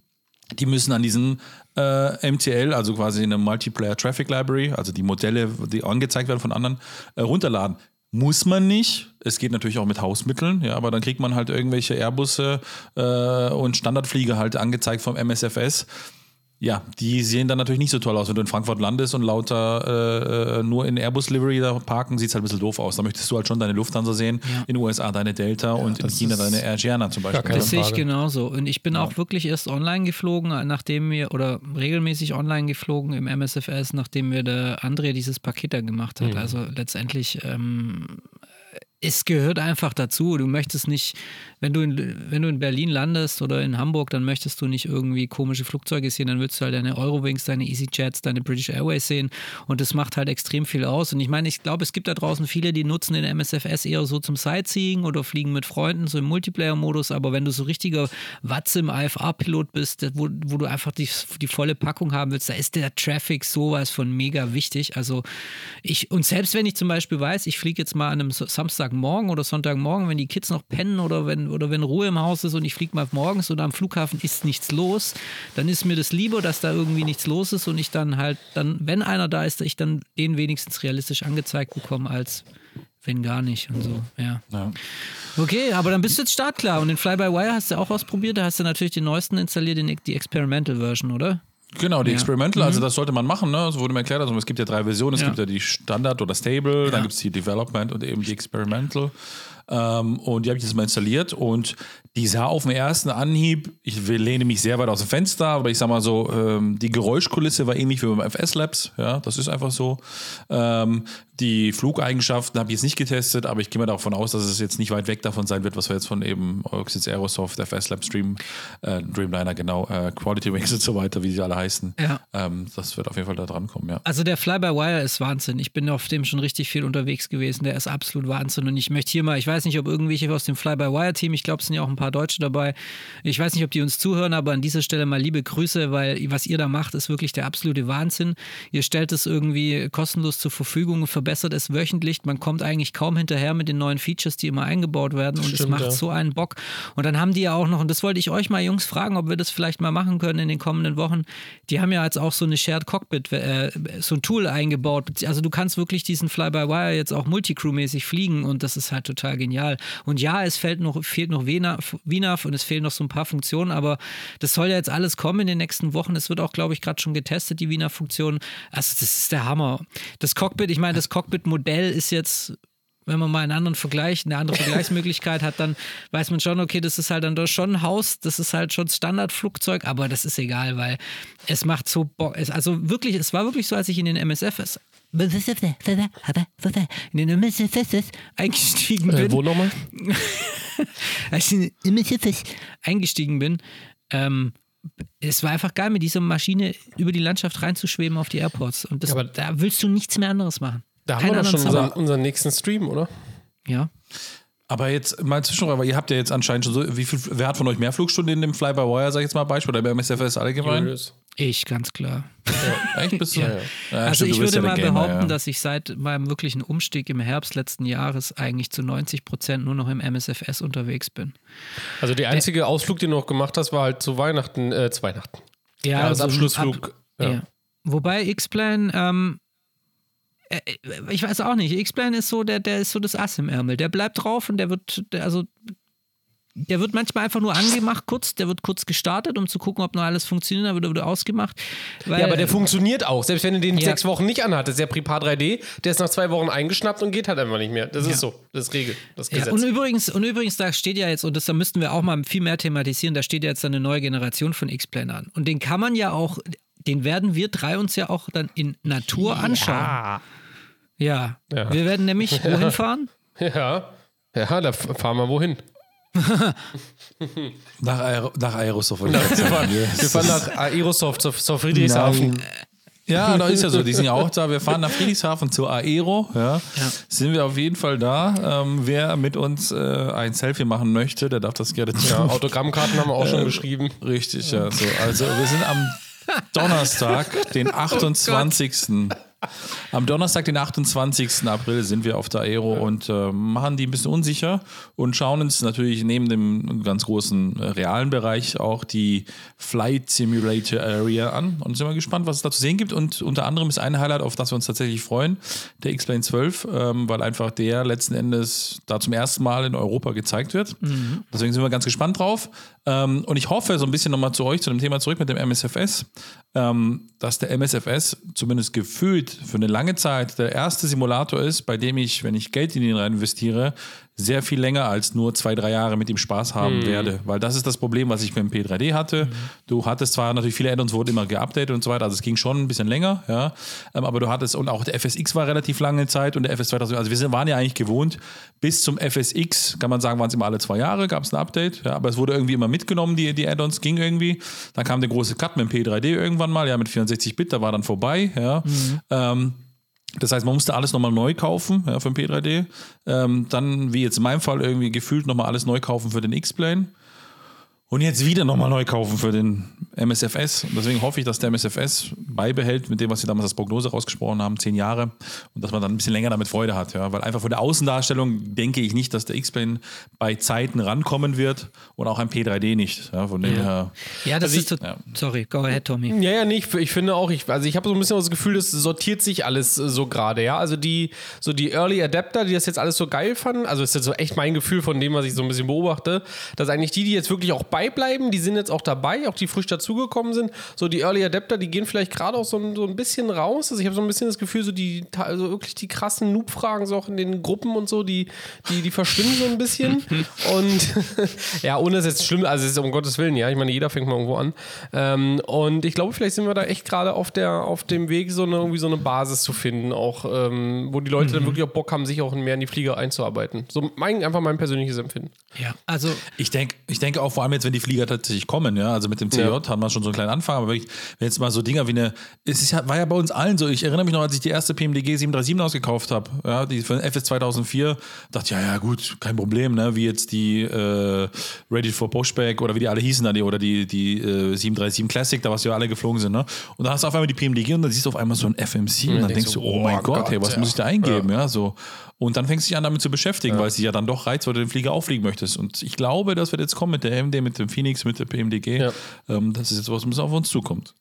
die müssen an diesen äh, MTL, also quasi eine Multiplayer Traffic Library, also die Modelle, die angezeigt werden von anderen, äh, runterladen. Muss man nicht. Es geht natürlich auch mit Hausmitteln, ja, aber dann kriegt man halt irgendwelche Airbusse äh, und Standardflieger halt angezeigt vom MSFS ja, die sehen dann natürlich nicht so toll aus. Wenn du in Frankfurt landest und lauter äh, äh nur in Airbus-Livery da parken, sieht es halt ein bisschen doof aus. Da möchtest du halt schon deine Lufthansa sehen, ja. in den USA deine Delta ja, und in China deine Air Giana zum Beispiel. Das sehe ich genauso. Und ich bin ja. auch wirklich erst online geflogen, nachdem wir, oder regelmäßig online geflogen im MSFS, nachdem wir der André dieses Paket da gemacht hat. Mhm. Also letztendlich ähm, es gehört einfach dazu. Du möchtest nicht, wenn du, in, wenn du in Berlin landest oder in Hamburg, dann möchtest du nicht irgendwie komische Flugzeuge sehen, dann willst du halt deine Eurowings, deine EasyJets, deine British Airways sehen und das macht halt extrem viel aus. Und ich meine, ich glaube, es gibt da draußen viele, die nutzen den MSFS eher so zum Sightseeing oder fliegen mit Freunden, so im Multiplayer-Modus, aber wenn du so richtiger Watze im IFA-Pilot bist, wo, wo du einfach die, die volle Packung haben willst, da ist der Traffic sowas von mega wichtig. Also ich, und selbst wenn ich zum Beispiel weiß, ich fliege jetzt mal an einem Samstag Samstagmorgen oder Sonntagmorgen, wenn die Kids noch pennen oder wenn, oder wenn Ruhe im Haus ist und ich fliege mal morgens oder am Flughafen ist nichts los, dann ist mir das lieber, dass da irgendwie nichts los ist und ich dann halt, dann, wenn einer da ist, ich dann den wenigstens realistisch angezeigt bekomme, als wenn gar nicht und so, ja. Ja. Okay, aber dann bist du jetzt startklar und den Fly-by-Wire hast du auch ausprobiert, da hast du natürlich den neuesten installiert, den, die Experimental Version, oder? Genau, die Ja. Experimental, also das sollte man machen, ne? So wurde mir erklärt. Also es gibt ja drei Versionen. Es Ja. gibt ja die Standard oder Stable, Ja. dann gibt es die Development und eben die Experimental. Ähm, und die habe ich jetzt mal installiert und die sah auf den ersten Anhieb, ich lehne mich sehr weit aus dem Fenster, aber ich sag mal so, ähm, die Geräuschkulisse war ähnlich wie beim FS Labs, ja, das ist einfach so. Ähm, die Flugeigenschaften habe ich jetzt nicht getestet, aber ich gehe mal davon aus, dass es jetzt nicht weit weg davon sein wird, was wir jetzt von eben Oxys Aerosoft, FS Lab Stream, äh, Dreamliner, genau, äh, Quality Wings und so weiter, wie sie alle heißen. Ja. Ähm, das wird auf jeden Fall da dran kommen, ja. Also der Fly-by-Wire ist Wahnsinn. Ich bin auf dem schon richtig viel unterwegs gewesen. Der ist absolut Wahnsinn. Und ich möchte hier mal, ich weiß nicht, ob irgendwelche aus dem Fly-by-Wire-Team, ich glaube, es sind ja auch ein paar Deutsche dabei. Ich weiß nicht, ob die uns zuhören, aber an dieser Stelle mal liebe Grüße, weil was ihr da macht, ist wirklich der absolute Wahnsinn. Ihr stellt es irgendwie kostenlos zur Verfügung, verbessert es wöchentlich. Man kommt eigentlich kaum hinterher mit den neuen Features, die immer eingebaut werden. Und es Stimmt, macht ja. so einen Bock. Und dann haben die ja auch noch, und das wollte ich euch mal, Jungs, fragen, ob wir das vielleicht mal machen können in den kommenden Wochen. Die haben ja jetzt auch so eine Shared Cockpit, äh, so ein Tool eingebaut. Also du kannst wirklich diesen Fly-by-Wire jetzt auch Multicrew-mäßig fliegen und das ist halt total genial. Und ja, es fehlt noch, fehlt noch VNAV und es fehlen noch so ein paar Funktionen, aber das soll ja jetzt alles kommen in den nächsten Wochen. Es wird auch, glaube ich, gerade schon getestet, die VNAV-Funktion. Also das ist der Hammer. Das Cockpit, ich meine, das Cockpit-Modell ist jetzt wenn man mal einen anderen Vergleich, eine andere Vergleichsmöglichkeit hat, dann weiß man schon, okay, das ist halt dann doch schon ein Haus, das ist halt schon Standardflugzeug, aber das ist egal, weil es macht so Bock. Also wirklich, es war wirklich so, als ich in den MSFs eingestiegen bin, Äh, wo nochmal? [LAUGHS] als ich eingestiegen bin, ähm, es war einfach geil, mit dieser Maschine über die Landschaft reinzuschweben auf die Airports. Und das, Aber- da willst du nichts mehr anderes machen. Da haben Keinen wir doch schon unseren, unseren nächsten Stream, oder? Ja. Aber jetzt mal Zwischenfrage, weil ihr habt ja jetzt anscheinend schon so, wie viel, wer hat von euch mehr Flugstunden in dem Fly-by-Wire, sag ich jetzt mal Beispiel, oder beim SFS allgemein? Julius. Ich, ganz klar. Echt? Bist du? Ja. Ja, also stimmt, ich würde ja mal Gamer, behaupten, ja. dass ich seit meinem wirklichen Umstieg im Herbst letzten Jahres eigentlich zu 90 Prozent nur noch im MSFS unterwegs bin. Also der einzige Ausflug, den du noch gemacht hast, war halt zu Weihnachten, äh, zu Weihnachten. Ja, Ja, als also Abschlussflug. Ab, ja. ja. Wobei X-Plan, ähm, äh, ich weiß auch nicht, X-Plan ist so, der, der ist so das Ass im Ärmel. Der bleibt drauf und der wird, der, also der wird manchmal einfach nur angemacht, kurz, der wird kurz gestartet, um zu gucken, ob noch alles funktioniert, dann wird er wieder ausgemacht. Weil, Ja, aber der funktioniert auch. Selbst wenn du den Ja. sechs Wochen nicht anhattest, der Prepar 3D, der ist nach zwei Wochen eingeschnappt und geht halt einfach nicht mehr. Das Ja. ist so. Das ist Regel. Das Ja, Gesetz. und übrigens, und übrigens, da steht ja jetzt, und das da müssten wir auch mal viel mehr thematisieren, da steht ja jetzt eine neue Generation von X-Plan an. Und den kann man ja auch, den werden wir drei uns ja auch dann in Natur anschauen. ja. Ja. Ja. Wir werden nämlich [LAUGHS] wohin fahren? ja. Ja, da fahren wir wohin? [LAUGHS] Nach, Aero, nach Aerosoft. Wir fahren, [LAUGHS] Yes. wir fahren nach Aerosoft zur, zur Friedrichshafen. Nein. Ja, da ist ja so. Die sind ja auch da. Wir fahren nach Friedrichshafen zur Aero. Ja. Sind wir auf jeden Fall da. Ähm, wer mit uns äh, ein Selfie machen möchte, der darf das gerne tun. Ja, Autogrammkarten haben wir auch schon geschrieben. Richtig, ja. So. Also wir sind am Donnerstag, den 28. [LAUGHS] Am Donnerstag, den 28. April, sind wir auf der Aero und äh, machen die ein bisschen unsicher und schauen uns natürlich neben dem ganz großen äh, realen Bereich auch die Flight Simulator Area an und sind mal gespannt, was es da zu sehen gibt. Und unter anderem ist ein Highlight, auf das wir uns tatsächlich freuen, der X-Plane 12, ähm, weil einfach der letzten Endes da zum ersten Mal in Europa gezeigt wird. Deswegen sind wir ganz gespannt drauf. Ähm, und ich hoffe, so ein bisschen nochmal zu euch, zu dem Thema zurück mit dem MSFS, ähm, dass der MSFS zumindest gefühlt für eine lange Zeit der erste Simulator ist, bei dem ich, wenn ich Geld in ihn rein investiere, sehr viel länger als nur zwei, drei Jahre mit ihm Spaß haben werde. Weil das ist das Problem, was ich mit dem P3D hatte. Du hattest zwar natürlich viele Add-ons wurden immer geupdatet und so weiter, also es ging schon ein bisschen länger, ja. Ähm, aber du hattest, und auch der FSX war relativ lange Zeit und der FS 2000, also wir waren ja eigentlich gewohnt, bis zum FSX, kann man sagen, waren es immer alle zwei Jahre, gab es ein Update, ja, aber es wurde irgendwie immer mitgenommen, die, die Add-ons ging irgendwie. Dann kam der große Cut mit dem P3D irgendwann mal, ja, mit 64 Bit, da war dann vorbei, ja. Ähm, das heißt, man musste alles nochmal neu kaufen ja, für den P3D. Ähm, dann, wie jetzt in meinem Fall, irgendwie gefühlt nochmal alles neu kaufen für den X-Plane. Und jetzt wieder nochmal neu kaufen für den MSFS. Und deswegen hoffe ich, dass der MSFS beibehält mit dem, was sie damals als Prognose rausgesprochen haben, zehn Jahre. Und dass man dann ein bisschen länger damit Freude hat. Ja? Weil einfach von der Außendarstellung denke ich nicht, dass der X-Plane bei Zeiten rankommen wird und auch ein P3D nicht. Ja, von dem her. Ja, das Also ist so. ja. Sorry, go ahead, Tommy. Ja, ja, nicht. Ich finde auch, ich, also ich habe so ein bisschen das Gefühl, das sortiert sich alles äh, so gerade, ja. Also die, so die Early Adapter, die das jetzt alles so geil fanden, also ist jetzt so echt mein Gefühl von dem, was ich so ein bisschen beobachte, dass eigentlich die, die jetzt wirklich auch beibleiben, die sind jetzt auch dabei, auch die frisch dazugekommen sind. So die Early Adapter, die gehen vielleicht gerade auch so, ein- so ein bisschen raus. Also ich habe so ein bisschen das Gefühl, so die, also wirklich die krassen Noob-Fragen so auch in den Gruppen und so, die, die, die verschwinden so ein bisschen. [LAUGHS] und [LAUGHS] ja, ohne es jetzt schlimm, also es ist um Gottes Willen, ja. Ich meine, jeder fängt mal irgendwo an. Ähm, und ich glaube, vielleicht sind wir da echt gerade auf, der, auf dem Weg, so eine, irgendwie so eine Basis zu finden, auch ähm, wo die Leute dann wirklich auch Bock haben, sich auch mehr in die Flieger einzuarbeiten. So mein, einfach mein persönliches Empfinden. Ja. Also, Ich denke ich denke auch vor allem jetzt, wenn die Flieger tatsächlich kommen, ja, also mit dem CJ Ja. haben wir schon so einen kleinen Anfang, aber wirklich, wenn jetzt mal so Dinger wie eine, es ist ja, war ja bei uns allen so, ich erinnere mich noch, als ich die erste PMDG 737 ausgekauft habe, ja, die für den FS 2004, dachte ich, ja, ja, gut, kein Problem, ne, wie jetzt die äh, Ready for Pushback oder wie die alle hießen, da, die, oder die, die äh, 737 Classic, da was ja alle geflogen sind, ne, und dann hast du auf einmal die PMDG und dann siehst du auf einmal so ein FMC und dann denkst du, oh mein Gott, hey, was ja. muss ich da eingeben, ja, so. Und dann fängst du dich an, damit zu beschäftigen, weil es dich ja dann doch reizt, weil du den Flieger auffliegen möchtest. Und ich glaube, das wird jetzt kommen mit der MD, mit dem Phoenix, mit der PMDG. Ja. Ähm, das ist jetzt was, was auf uns zukommt.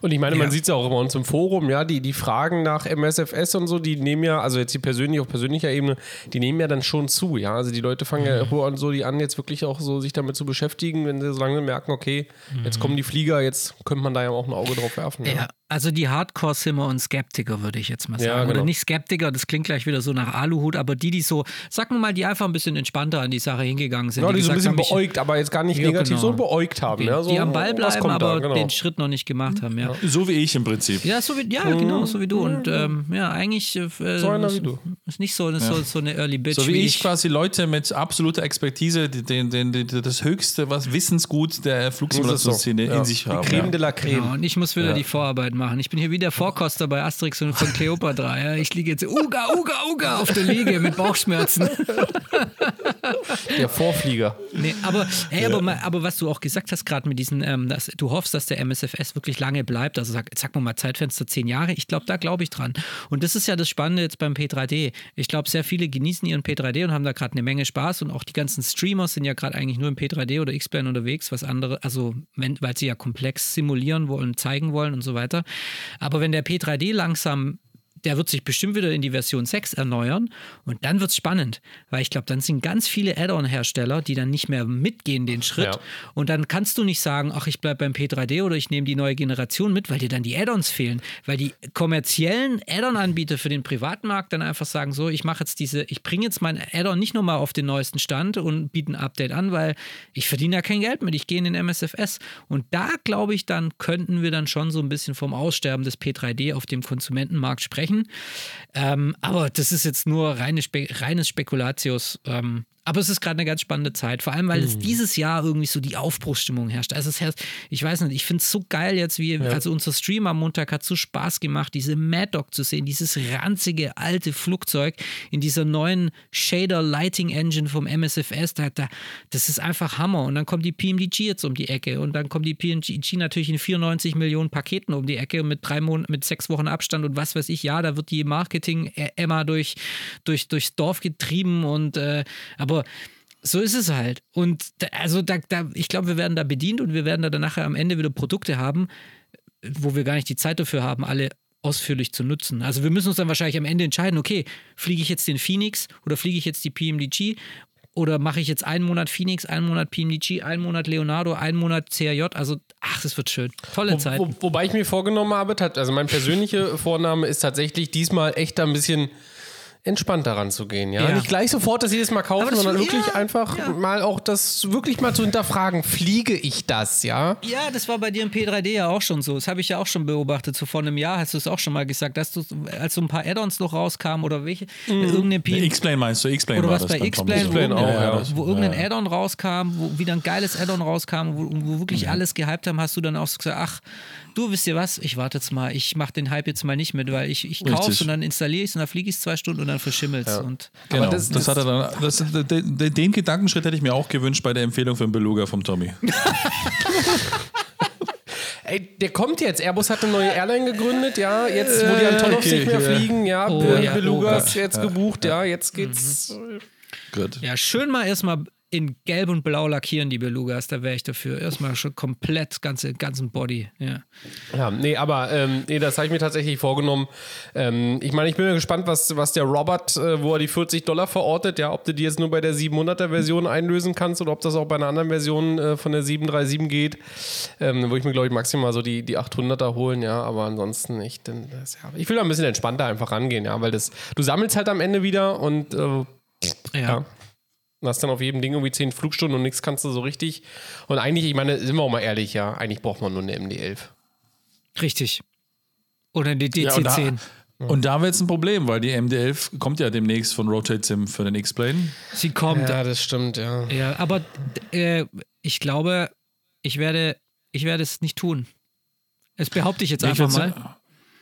Und ich meine, man Ja. sieht es ja auch immer uns im Forum, ja, die, die Fragen nach MSFS und so, die nehmen ja, also jetzt die persönlich auf persönlicher Ebene, die nehmen ja dann schon zu, ja. Also die Leute fangen ja an, so die an, jetzt wirklich auch so sich damit zu beschäftigen, wenn sie so lange merken, okay, jetzt kommen die Flieger, jetzt könnte man da ja auch ein Auge drauf werfen. ja. Also die Hardcore-Simmer und Skeptiker, würde ich jetzt mal sagen. Ja, genau. Oder nicht Skeptiker, das klingt gleich wieder so nach Aluhut, aber die, die so, sagen wir mal, die einfach ein bisschen entspannter an die Sache hingegangen sind. Ja, die so ein bisschen haben, beäugt, aber jetzt gar nicht Ja, negativ, genau. so beäugt haben. die, ja, so, die am Ball bleiben, kommt da, aber genau. den Schritt noch nicht gemacht haben, ja. So wie ich im Prinzip. Ja, so wie, ja, genau, so wie du. Und ähm, ja, eigentlich äh, So einer ist, wie du. ist nicht so, ist so, so eine Early Bitch So wie ich quasi Leute mit absoluter Expertise, die, den, den, den, das höchste was Wissensgut der Flugsimulationsszene Ja. in sich Die haben. Creme ja. de la Creme. Genau, und ich muss wieder die Vorarbeit machen. Ich bin hier wie der Vorkoster bei Asterix und von Cleopatra. Ja. Ich liege jetzt Uga, Uga, Uga auf der Liege mit Bauchschmerzen. [LAUGHS] Der Vorflieger. Nee, aber, hey, aber, mal- aber was du auch gesagt hast, gerade mit diesen, ähm, dass du hoffst, dass der MSFS wirklich lange bleibt, also sag, sag mal mal Zeitfenster zehn Jahre, ich glaube, da glaube ich dran. Und das ist ja das Spannende jetzt beim P3D. Ich glaube, sehr viele genießen ihren P3D und haben da gerade eine Menge Spaß und auch die ganzen Streamer sind ja gerade eigentlich nur im P3D oder X-Plane unterwegs, was andere, also wenn, weil sie ja komplex simulieren wollen, zeigen wollen und so weiter. Aber wenn der P3D langsam der wird sich bestimmt wieder in die Version 6 erneuern und dann wird es spannend, weil ich glaube, dann sind ganz viele Add-on-Hersteller, die dann nicht mehr mitgehen den Schritt Ja. und dann kannst du nicht sagen, ach, ich bleibe beim P3D oder ich nehme die neue Generation mit, weil dir dann die Add-ons fehlen, weil die kommerziellen Add-on-Anbieter für den Privatmarkt dann einfach sagen, so, ich mache jetzt diese, ich bringe jetzt mein Add-on nicht nochmal auf den neuesten Stand und biete ein Update an, weil ich verdiene ja kein Geld mit, ich gehe in den MSFS und da glaube ich, dann könnten wir dann schon so ein bisschen vom Aussterben des P3D auf dem Konsumentenmarkt sprechen. Ähm, aber das ist jetzt nur reine Spe reines Spekulatius. Ähm, aber es ist gerade eine ganz spannende Zeit, vor allem weil es dieses Jahr irgendwie so die Aufbruchsstimmung herrscht. Also es herrscht, ich weiß nicht, ich finde es so geil jetzt, wie also unser Stream am Montag hat so Spaß gemacht, diese Mad Dog zu sehen, dieses ranzige alte Flugzeug in dieser neuen Shader Lighting Engine vom MSFS. Da, da, das ist einfach Hammer. Und dann kommt die PMDG jetzt um die Ecke und dann kommt die PMDG natürlich in 94 Millionen Paketen um die Ecke und mit drei Monaten, mit sechs Wochen Abstand und was weiß ich. Ja, da wird die Marketing-Emma durch, durch, durchs Dorf getrieben und äh, aber so ist es halt. Und da, also da, da, ich glaube, wir werden da bedient und wir werden da dann nachher am Ende wieder Produkte haben, wo wir gar nicht die Zeit dafür haben, alle ausführlich zu nutzen. Also wir müssen uns dann wahrscheinlich am Ende entscheiden, okay, fliege ich jetzt den Phoenix oder fliege ich jetzt die PMDG oder mache ich jetzt einen Monat Phoenix, einen Monat PMDG, einen Monat Leonardo, einen Monat CRJ. Also, ach, das wird schön. Tolle Zeit. Wo, wobei ich mir vorgenommen habe, also mein persönlicher Vorname ist tatsächlich diesmal echt ein bisschen entspannter ranzugehen. Ja? Ja. Nicht gleich sofort das jedes Mal kaufen, sondern wirklich ja, einfach ja. mal auch das wirklich mal zu hinterfragen, fliege ich das, ja? Ja, das war bei dir im P3D ja auch schon so. Das habe ich ja auch schon beobachtet. So vor einem Jahr hast du es auch schon mal gesagt, dass du, als so ein paar Add-ons noch rauskamen oder welche, irgendeine PM X-Plane meinst du? X-Plane Oder was das bei X-Plane, wo, ja. wo irgendein ja. Add-on rauskam, wo wieder ein geiles Add-on rauskam, wo, wo wirklich alles gehypt haben, hast du dann auch so gesagt, ach, du wisst ihr was, ich warte jetzt mal, ich mache den Hype jetzt mal nicht mit, weil ich, ich kaufe Richtig. und dann installiere ich es und dann fliege ich es zwei Stunden und dann verschimmelt und Genau, das- das, hat er dann. Das, den, den- Gedankenschritt hätte ich mir auch gewünscht bei der Empfehlung für den Beluga vom Tommy. [LAUGHS] Ey, der kommt jetzt. Airbus hat eine neue Airline gegründet, ja. Jetzt, wo die Antonovs okay, nicht mehr ja. fliegen, ja. Oh, die ja, Belugas oh Gott. jetzt gebucht, ja. Jetzt geht's. Gut. ja, schön mal erstmal in Gelb und Blau lackieren, die Belugas, da wäre ich dafür. Erstmal schon komplett, ganze, ganzen Body. Ja. Ja, nee, aber ähm, nee, das habe ich mir tatsächlich vorgenommen. Ähm, ich meine, ich bin ja gespannt, was, was der Robert, äh, wo er die 40 Dollar verortet, ja, ob du die jetzt nur bei der 700er Version einlösen kannst oder ob das auch bei einer anderen Version äh, von der 737 geht. Ähm, wo ich mir, glaube ich, maximal so die, die 800er holen, ja, aber ansonsten nicht. Denn das, ja, ich will da ein bisschen entspannter einfach rangehen, ja, weil das, du sammelst halt am Ende wieder und äh, Ja. ja. Du hast dann auf jedem Ding irgendwie 10 Flugstunden und nichts kannst du so richtig. Und eigentlich, ich meine, sind wir auch mal ehrlich, ja, eigentlich braucht man nur eine MD-11. Richtig. Oder die Ja, und, da, DC-10. und da wird es ein Problem, weil die MD11 kommt ja demnächst von Rotate Sim für den X-Plane. Sie kommt. Ja, das stimmt, ja. Ja, aber äh, ich glaube, ich werde, ich werde es nicht tun. Das behaupte ich jetzt Ich einfach würd's- mal.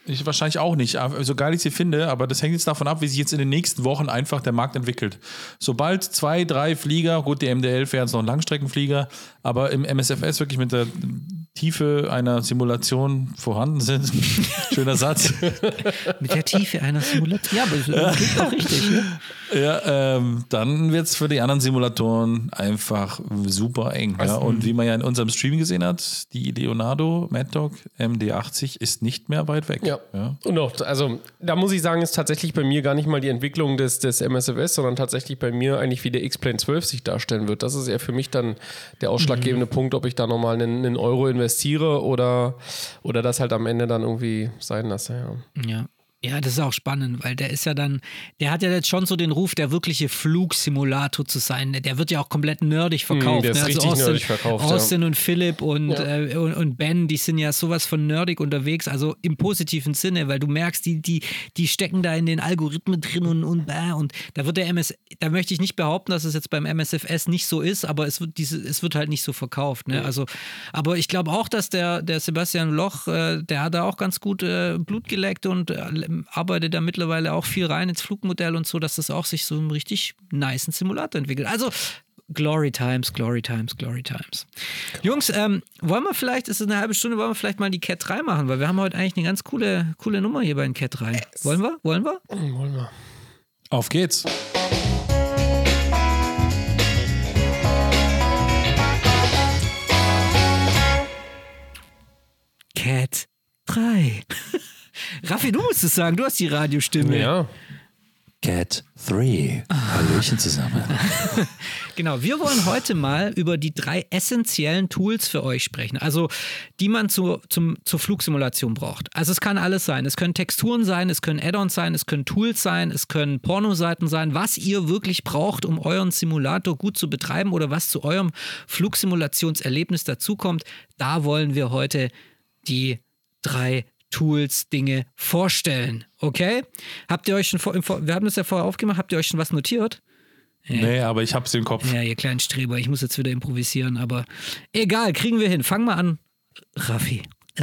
Ich wahrscheinlich auch nicht, aber so geil ich sie finde, aber das hängt jetzt davon ab, wie sich jetzt in den nächsten Wochen einfach der Markt entwickelt. Sobald zwei, drei Flieger, gut, die MD11 wären jetzt noch ein Langstreckenflieger, aber im MSFS wirklich mit der Tiefe einer Simulation vorhanden sind. [LAUGHS] Schöner Satz. [LAUGHS] Mit der Tiefe einer Simulation. Ja, aber das klingt auch richtig. Ne? Ja, ähm, dann wird es für die anderen Simulatoren einfach super eng. Ja. Und wie man ja in unserem Stream gesehen hat, die Leonardo Mad Dog MD80 ist nicht mehr weit weg. Ja. Ja. Und auch, also da muss ich sagen, ist tatsächlich bei mir gar nicht mal die Entwicklung des, des MSFS, sondern tatsächlich bei mir eigentlich, wie der X-Plane 12 sich darstellen wird. Das ist eher für mich dann der ausschlaggebende Punkt, ob ich da nochmal einen, einen Euro investiere oder, oder das halt am Ende dann irgendwie sein lasse. Ja. Ja. Ja, das ist auch spannend, weil der ist ja dann, der hat ja jetzt schon so den Ruf, der wirkliche Flugsimulator zu sein. Der wird ja auch komplett nerdig verkauft. Mm, der ist ne? richtig Austin, nerdig verkauft, ja. Austin und Philipp und, Ja. äh, und, und Ben, die sind ja sowas von nerdig unterwegs, also im positiven Sinne, weil du merkst, die, die, die stecken da in den Algorithmen drin und, und, bäh, und da wird der MS, da möchte ich nicht behaupten, dass es jetzt beim MSFS nicht so ist, aber es wird, diese, es wird halt nicht so verkauft. Ne? Also, aber ich glaube auch, dass der, der Sebastian Loch, äh, der hat da auch ganz gut äh, Blut geleckt und äh, arbeitet da mittlerweile auch viel rein ins Flugmodell und so, dass das auch sich so einen richtig niceen Simulator entwickelt. Also Glory Times, Glory Times, Glory Times. Jungs, ähm, wollen wir vielleicht, es ist eine halbe Stunde, wollen wir vielleicht mal die Cat 3 machen, weil wir haben heute eigentlich eine ganz coole, coole Nummer hier bei den Cat 3. Wollen wir? Wollen wir? Wollen wir. Auf geht's. Cat 3. [LAUGHS] Raffi, du musst es sagen, du hast die Radiostimme. Ja. Cat 3. Hallöchen zusammen. [LAUGHS] Genau, wir wollen heute mal über die drei essentiellen Tools für euch sprechen, also die man zu, zum, zur Flugsimulation braucht. Also es kann alles sein. Es können Texturen sein, es können Add-ons sein, es können Tools sein, es können Pornoseiten sein, was ihr wirklich braucht, um euren Simulator gut zu betreiben oder was zu eurem Flugsimulationserlebnis dazukommt. Da wollen wir heute die drei Tools, Dinge vorstellen. Okay? Habt ihr euch schon vor, wir haben das ja vorher aufgemacht, habt ihr euch schon was notiert? Nee, aber ich hab's im Kopf. Ja, ihr kleinen Streber, ich muss jetzt wieder improvisieren, aber egal, kriegen wir hin. Fang mal an, Raffi. [LAUGHS]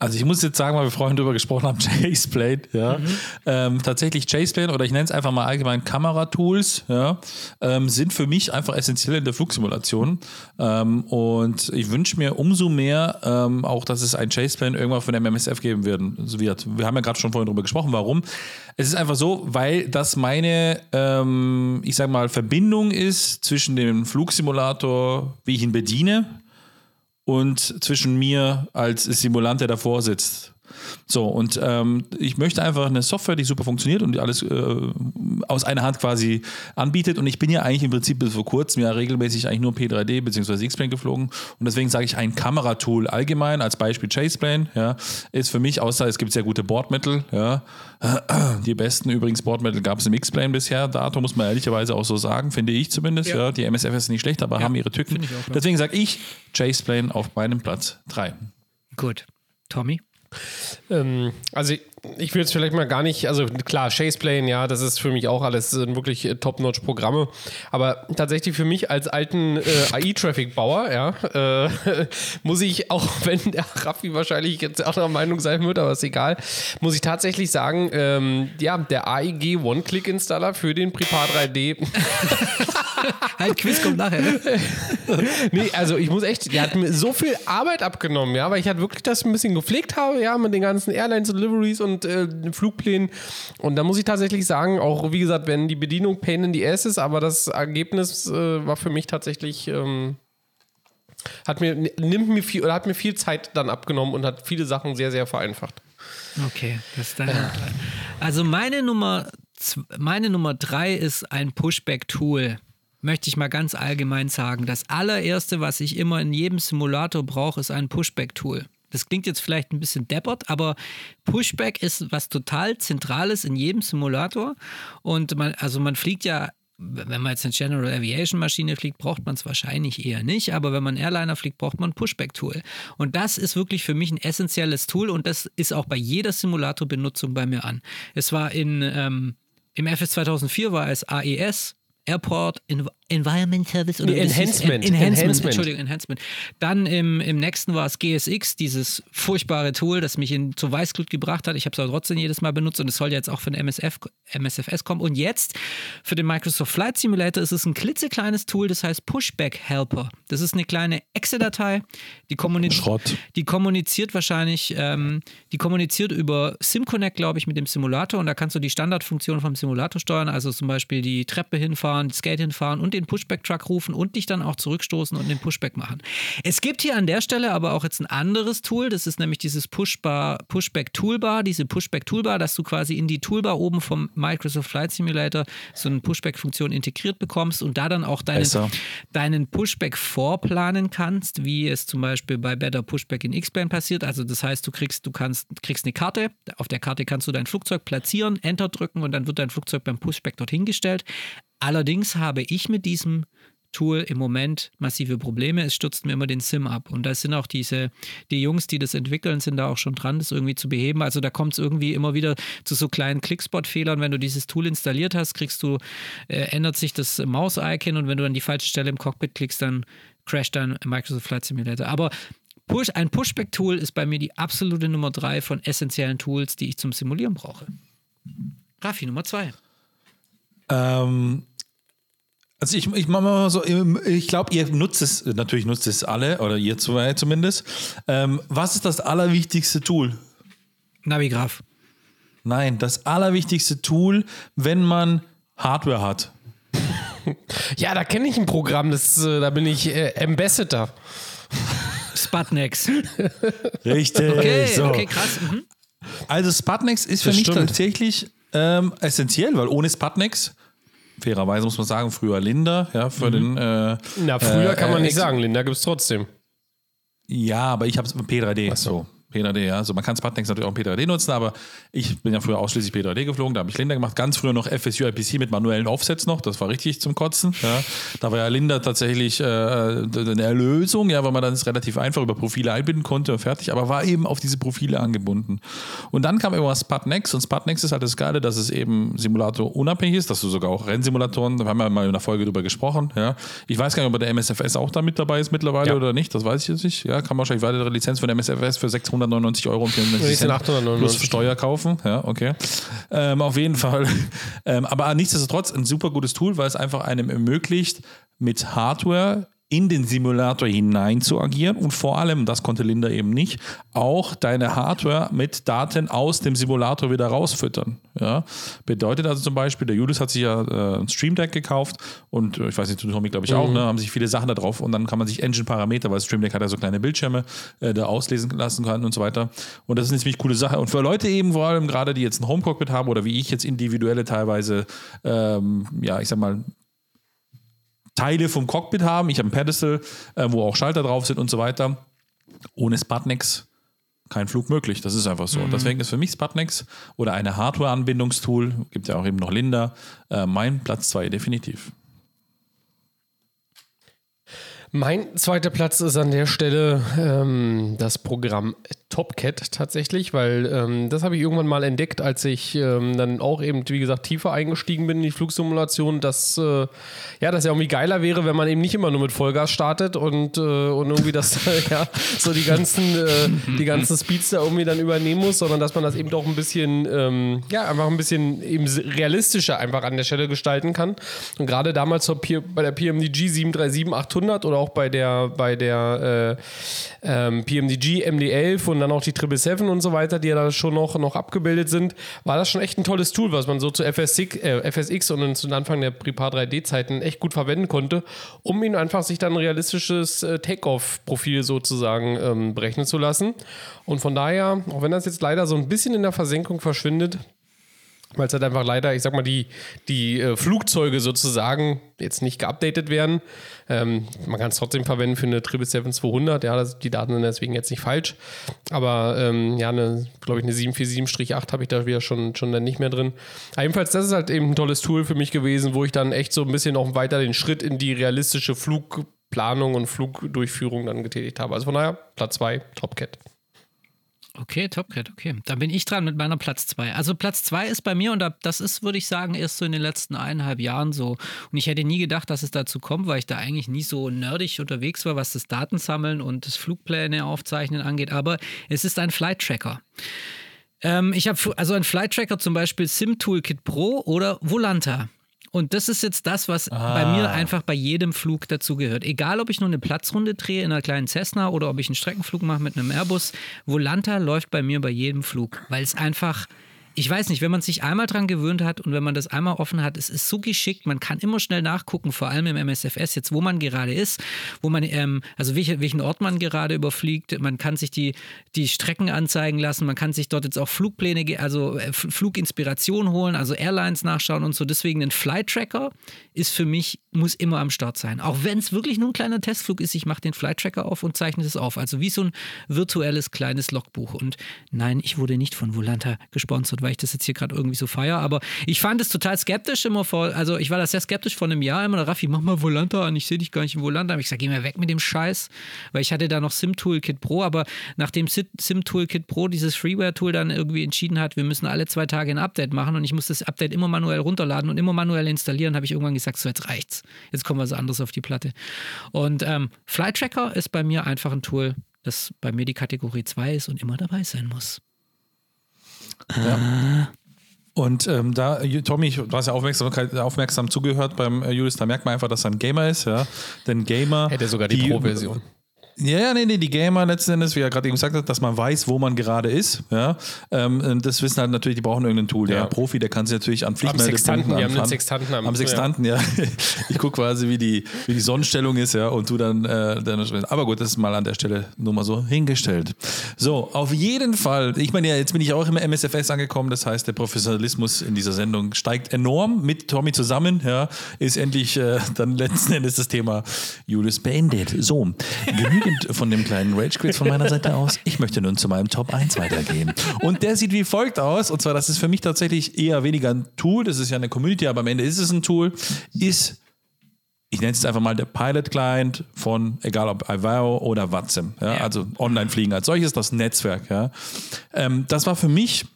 Also ich muss jetzt sagen, weil wir vorhin drüber gesprochen haben, [LAUGHS] Chaseplane, ja. Mhm. Ähm, tatsächlich Chaseplane oder ich nenne es einfach mal allgemein Kameratools, ja, ähm, sind für mich einfach essentiell in der Flugsimulation. Ähm, und ich wünsche mir umso mehr ähm, auch, dass es ein Chaseplane irgendwann von der MMSF geben werden, wird. Wir haben ja gerade schon vorhin drüber gesprochen, warum. Es ist einfach so, weil das meine, ähm, ich sag mal, Verbindung ist zwischen dem Flugsimulator, wie ich ihn bediene, und zwischen mir als Simulant, der davor sitzt. So, und ähm, ich möchte einfach eine Software, die super funktioniert und die alles äh, aus einer Hand quasi anbietet. Und ich bin ja eigentlich im Prinzip bis vor kurzem ja regelmäßig eigentlich nur P3D bzw. X-Plane geflogen. Und deswegen sage ich ein Kameratool allgemein, als Beispiel Chaseplane, ja, ist für mich, außer es gibt sehr gute Bordmittel, ja. [CLEARS THROAT] Die besten übrigens Bordmittel gab es im X-Plane bisher. Dato muss man ehrlicherweise auch so sagen, finde ich zumindest. Ja. Die MSF ist nicht schlecht, aber haben ihre Tücken. auch, ja. Deswegen sage ich Chaseplane auf meinem Platz 3. Gut. Tommy? Ähm, also ich will jetzt vielleicht mal gar nicht, also klar, Chaseplane, ja, das ist für mich auch alles wirklich äh, Top-Notch-Programme. Aber tatsächlich für mich als alten äh, AI-Traffic-Bauer, ja, äh, [LAUGHS] muss ich, auch [LAUGHS] wenn der Raffi wahrscheinlich jetzt anderer Meinung sein wird, aber ist egal, muss ich tatsächlich sagen, ähm, ja, der AIG One-Click-Installer für den Prepar 3D. halt, Quiz kommt nachher. Ne? [LAUGHS] nee, also ich muss echt, der hat mir so viel Arbeit abgenommen, ja, weil ich halt wirklich das ein bisschen gepflegt habe, ja, mit den ganzen Airlines Deliveries und äh, Flugplänen. Und da muss ich tatsächlich sagen, auch wie gesagt, wenn die Bedienung Pain in the Ass ist, aber das Ergebnis äh, war für mich tatsächlich. Ähm, hat mir, nimmt mir viel, hat mir viel Zeit dann abgenommen und hat viele Sachen sehr, sehr vereinfacht. Okay, das ist deine Also meine Nummer, meine Nummer drei ist ein Pushback-Tool möchte ich mal ganz allgemein sagen. Das allererste, was ich immer in jedem Simulator brauche, ist ein Pushback-Tool. Das klingt jetzt vielleicht ein bisschen deppert, aber Pushback ist was total Zentrales in jedem Simulator. Und man, also man fliegt ja wenn man jetzt eine General Aviation Maschine fliegt, braucht man es wahrscheinlich eher nicht, aber wenn man Airliner fliegt, braucht man ein Pushback-Tool. Und das ist wirklich für mich ein essentielles Tool und das ist auch bei jeder Simulatorbenutzung bei mir an. Es war in, ähm, im FS 2004 war es AES, Airport Environment Service oder nee, Enhancement. Enhancement. Enhancement. Entschuldigung, Enhancement. Dann im, im nächsten war es GSX, dieses furchtbare Tool, das mich in, zu Weißglut gebracht hat. Ich habe es aber trotzdem jedes Mal benutzt und es soll jetzt auch von MSF, MSFS kommen. Und jetzt für den Microsoft Flight Simulator ist es ein klitzekleines Tool, das heißt Pushback Helper. Das ist eine kleine Exe-Datei, die, kommuniz die kommuniziert wahrscheinlich, ähm, die kommuniziert über SimConnect, glaube ich, mit dem Simulator und da kannst du die Standardfunktion vom Simulator steuern, also zum Beispiel die Treppe hinfahren, das Skate hinfahren und den Pushback-Truck rufen und dich dann auch zurückstoßen und den Pushback machen. Es gibt hier an der Stelle aber auch jetzt ein anderes Tool, das ist nämlich dieses Pushback-Toolbar, diese Pushback-Toolbar, dass du quasi in die Toolbar oben vom Microsoft Flight Simulator so eine Pushback-Funktion integriert bekommst und da dann auch deinen, deinen Pushback vorplanen kannst, wie es zum Beispiel bei Better Pushback in X-Plane passiert. Also das heißt, du kriegst, du kannst, kriegst eine Karte, auf der Karte kannst du dein Flugzeug platzieren, Enter drücken und dann wird dein Flugzeug beim Pushback dorthin gestellt. Allerdings habe ich mit diesem Tool im Moment massive Probleme. Es stürzt mir immer den Sim ab. Und da sind auch diese, die Jungs, die das entwickeln, sind da auch schon dran, das irgendwie zu beheben. Also da kommt es irgendwie immer wieder zu so kleinen Clickspot-Fehlern. Wenn du dieses Tool installiert hast, kriegst du, äh, ändert sich das Maus-Icon und wenn du an die falsche Stelle im Cockpit klickst, dann crasht dein Microsoft Flight Simulator. Aber Push, ein Pushback-Tool ist bei mir die absolute Nummer drei von essentiellen Tools, die ich zum Simulieren brauche. Rafi, Nummer zwei. Ähm, also ich, ich mache mal so, ich glaube, ihr nutzt es, natürlich nutzt es alle, oder ihr zwei zumindest. Ähm, was ist das allerwichtigste Tool? Navigraph. Nein, das allerwichtigste Tool, wenn man Hardware hat. [LAUGHS] ja, da kenne ich ein Programm, das, äh, da bin ich äh, Ambassador. [LAUGHS] Sputniks. Richtig. Okay, so. okay krass. Mhm. Also Sputniks ist das für mich stimmt. tatsächlich ähm, essentiell, weil ohne Sputniks fairerweise muss man sagen, früher Linda, ja, für mhm. den. Äh, Na, früher äh, kann man nicht sagen, Linda gibt es trotzdem. Ja, aber ich habe es P3D. Ach so. P3D, ja. Also man kann Sputniks natürlich auch im P3D nutzen, aber ich bin ja früher ausschließlich P3D geflogen, da habe ich Linda gemacht. Ganz früher noch FSU IPC mit manuellen Offsets noch, das war richtig zum Kotzen. Ja. Da war ja Linda tatsächlich äh, eine Erlösung, ja, weil man dann es relativ einfach über Profile einbinden konnte und fertig, aber war eben auf diese Profile angebunden. Und dann kam immer Sputnex und Sputnex ist halt das Geile, dass es eben Simulator unabhängig ist, dass du sogar auch Rennsimulatoren, da haben wir mal in einer Folge drüber gesprochen, ja. Ich weiß gar nicht, ob der MSFS auch da mit dabei ist mittlerweile ja. oder nicht, das weiß ich jetzt nicht. Ja, kann man wahrscheinlich weitere Lizenz von MSFS für 600 899 Euro und 94 Cent 899. plus Steuer kaufen. Ja, okay. Ähm, auf jeden Fall. Ähm, aber nichtsdestotrotz ein super gutes Tool, weil es einfach einem ermöglicht, mit Hardware in den Simulator hinein zu agieren und vor allem, das konnte Linda eben nicht, auch deine Hardware mit Daten aus dem Simulator wieder rausfüttern. Ja? Bedeutet also zum Beispiel, der Julius hat sich ja äh, ein Stream Deck gekauft und äh, ich weiß nicht, Tommy glaube ich auch, mhm. ne, haben sich viele Sachen da drauf und dann kann man sich Engine-Parameter, weil Stream Deck hat ja so kleine Bildschirme, äh, da auslesen lassen können und so weiter. Und das ist eine ziemlich coole Sache. Und für Leute eben vor allem gerade, die jetzt ein Homecockpit haben oder wie ich jetzt individuelle teilweise, ähm, ja, ich sag mal, Teile vom Cockpit haben. Ich habe ein Pedestal, äh, wo auch Schalter drauf sind und so weiter. Ohne Sputniks kein Flug möglich. Das ist einfach so. Mhm. Deswegen ist für mich Sputniks oder eine Hardware-Anbindungstool, gibt ja auch eben noch Linda, äh, mein Platz 2 definitiv. Mein zweiter Platz ist an der Stelle ähm, das Programm Top-Cat tatsächlich, weil ähm, das habe ich irgendwann mal entdeckt, als ich ähm, dann auch eben, wie gesagt, tiefer eingestiegen bin in die Flugsimulation, dass äh, ja, das ja irgendwie geiler wäre, wenn man eben nicht immer nur mit Vollgas startet und, äh, und irgendwie das, [LAUGHS] ja, so die ganzen, äh, die ganzen Speeds da irgendwie dann übernehmen muss, sondern dass man das eben doch ein bisschen, ähm, ja, einfach ein bisschen eben realistischer einfach an der Stelle gestalten kann. Und gerade damals bei der PMDG 737-800 oder auch bei der, bei der äh, ähm, PMDG MD11 und dann auch die 777 und so weiter, die ja da schon noch, noch abgebildet sind, war das schon echt ein tolles Tool, was man so zu FSX, äh, FSX und zu Anfang der Prepar 3D-Zeiten echt gut verwenden konnte, um ihn einfach sich dann ein realistisches äh, Take-Off-Profil sozusagen ähm, berechnen zu lassen. Und von daher, auch wenn das jetzt leider so ein bisschen in der Versenkung verschwindet, weil es halt einfach leider, ich sag mal, die, die äh, Flugzeuge sozusagen jetzt nicht geupdatet werden. Ähm, man kann es trotzdem verwenden für eine 777-200, ja, das, die Daten sind deswegen jetzt nicht falsch. Aber ähm, ja, glaube ich, eine 747-8 habe ich da wieder schon, schon dann nicht mehr drin. Aber jedenfalls, das ist halt eben ein tolles Tool für mich gewesen, wo ich dann echt so ein bisschen noch weiter den Schritt in die realistische Flugplanung und Flugdurchführung dann getätigt habe. Also von daher, Platz 2, Topcat. Okay, Topcat, okay. Dann bin ich dran mit meiner Platz 2. Also Platz 2 ist bei mir und das ist, würde ich sagen, erst so in den letzten eineinhalb Jahren so. Und ich hätte nie gedacht, dass es dazu kommt, weil ich da eigentlich nie so nerdig unterwegs war, was das Datensammeln und das Flugpläne aufzeichnen angeht. Aber es ist ein Flight Tracker. Ähm, ich habe also ein Flight Tracker zum Beispiel Sim Toolkit Pro oder Volanta. Und das ist jetzt das, was ah. bei mir einfach bei jedem Flug dazugehört. Egal, ob ich nur eine Platzrunde drehe in einer kleinen Cessna oder ob ich einen Streckenflug mache mit einem Airbus, Volanta läuft bei mir bei jedem Flug, weil es einfach ich weiß nicht, wenn man sich einmal dran gewöhnt hat und wenn man das einmal offen hat, es ist so geschickt, man kann immer schnell nachgucken, vor allem im MSFS jetzt, wo man gerade ist, wo man, ähm, also welche, welchen Ort man gerade überfliegt, man kann sich die, die Strecken anzeigen lassen, man kann sich dort jetzt auch Flugpläne, also äh, Fluginspiration holen, also Airlines nachschauen und so. Deswegen ein Flight Tracker ist für mich, muss immer am Start sein. Auch wenn es wirklich nur ein kleiner Testflug ist, ich mache den Flight Tracker auf und zeichne es auf. Also wie so ein virtuelles kleines Logbuch. Und nein, ich wurde nicht von Volanta gesponsert, weil ich das jetzt hier gerade irgendwie so feiere. Aber ich fand es total skeptisch immer vor, also ich war da sehr skeptisch vor einem Jahr immer. Raffi, mach mal Volanta an, ich sehe dich gar nicht im Volanta. Ich sage, geh mal weg mit dem Scheiß, weil ich hatte da noch Sim Toolkit Pro, aber nachdem Sim Toolkit Pro dieses Freeware-Tool dann irgendwie entschieden hat, wir müssen alle zwei Tage ein Update machen und ich muss das Update immer manuell runterladen und immer manuell installieren, habe ich irgendwann gesagt, so jetzt reicht's. Jetzt kommen wir so anders auf die Platte. Und ähm, Flight Tracker ist bei mir einfach ein Tool, das bei mir die Kategorie 2 ist und immer dabei sein muss. Ja. Und ähm, da, Tommy, du hast ja aufmerksam, aufmerksam zugehört beim äh, Julius, da merkt man einfach, dass er ein Gamer ist, ja. Denn Gamer. Hätte sogar die, die Pro-Version. Ja, ja, nee, nee, die Gamer letzten Endes, wie er gerade eben gesagt hat, dass man weiß, wo man gerade ist. Ja, ähm, das wissen halt natürlich, die brauchen irgendein Tool. Der ja. Profi, der kann sich natürlich an Pflichtmeldepunkten Wir haben einen Sextanten am, am Sextanten, ja. ja. [LAUGHS] Ich gucke quasi, wie die, wie die Sonnenstellung ist, ja, und du dann, äh, dann. Aber gut, das ist mal an der Stelle nur mal so hingestellt. So, auf jeden Fall. Ich meine, ja, jetzt bin ich auch im MSFS angekommen. Das heißt, der Professionalismus in dieser Sendung steigt enorm mit Tommy zusammen. Ja, ist endlich äh, dann letzten Endes das Thema Julius beendet. So, genügend genügend von dem kleinen Rage Quiz von meiner Seite aus. Ich möchte nun zu meinem Top 1 weitergehen. Und der sieht wie folgt aus. Und zwar, das ist für mich tatsächlich eher weniger ein Tool. Das ist ja eine Community, aber am Ende ist es ein Tool. Ist ich nenne es einfach mal der Pilot Client von, egal ob Ivao oder Watsim, ja, ja. also Online-Fliegen als solches, das Netzwerk. Ja. Ähm, das war für mich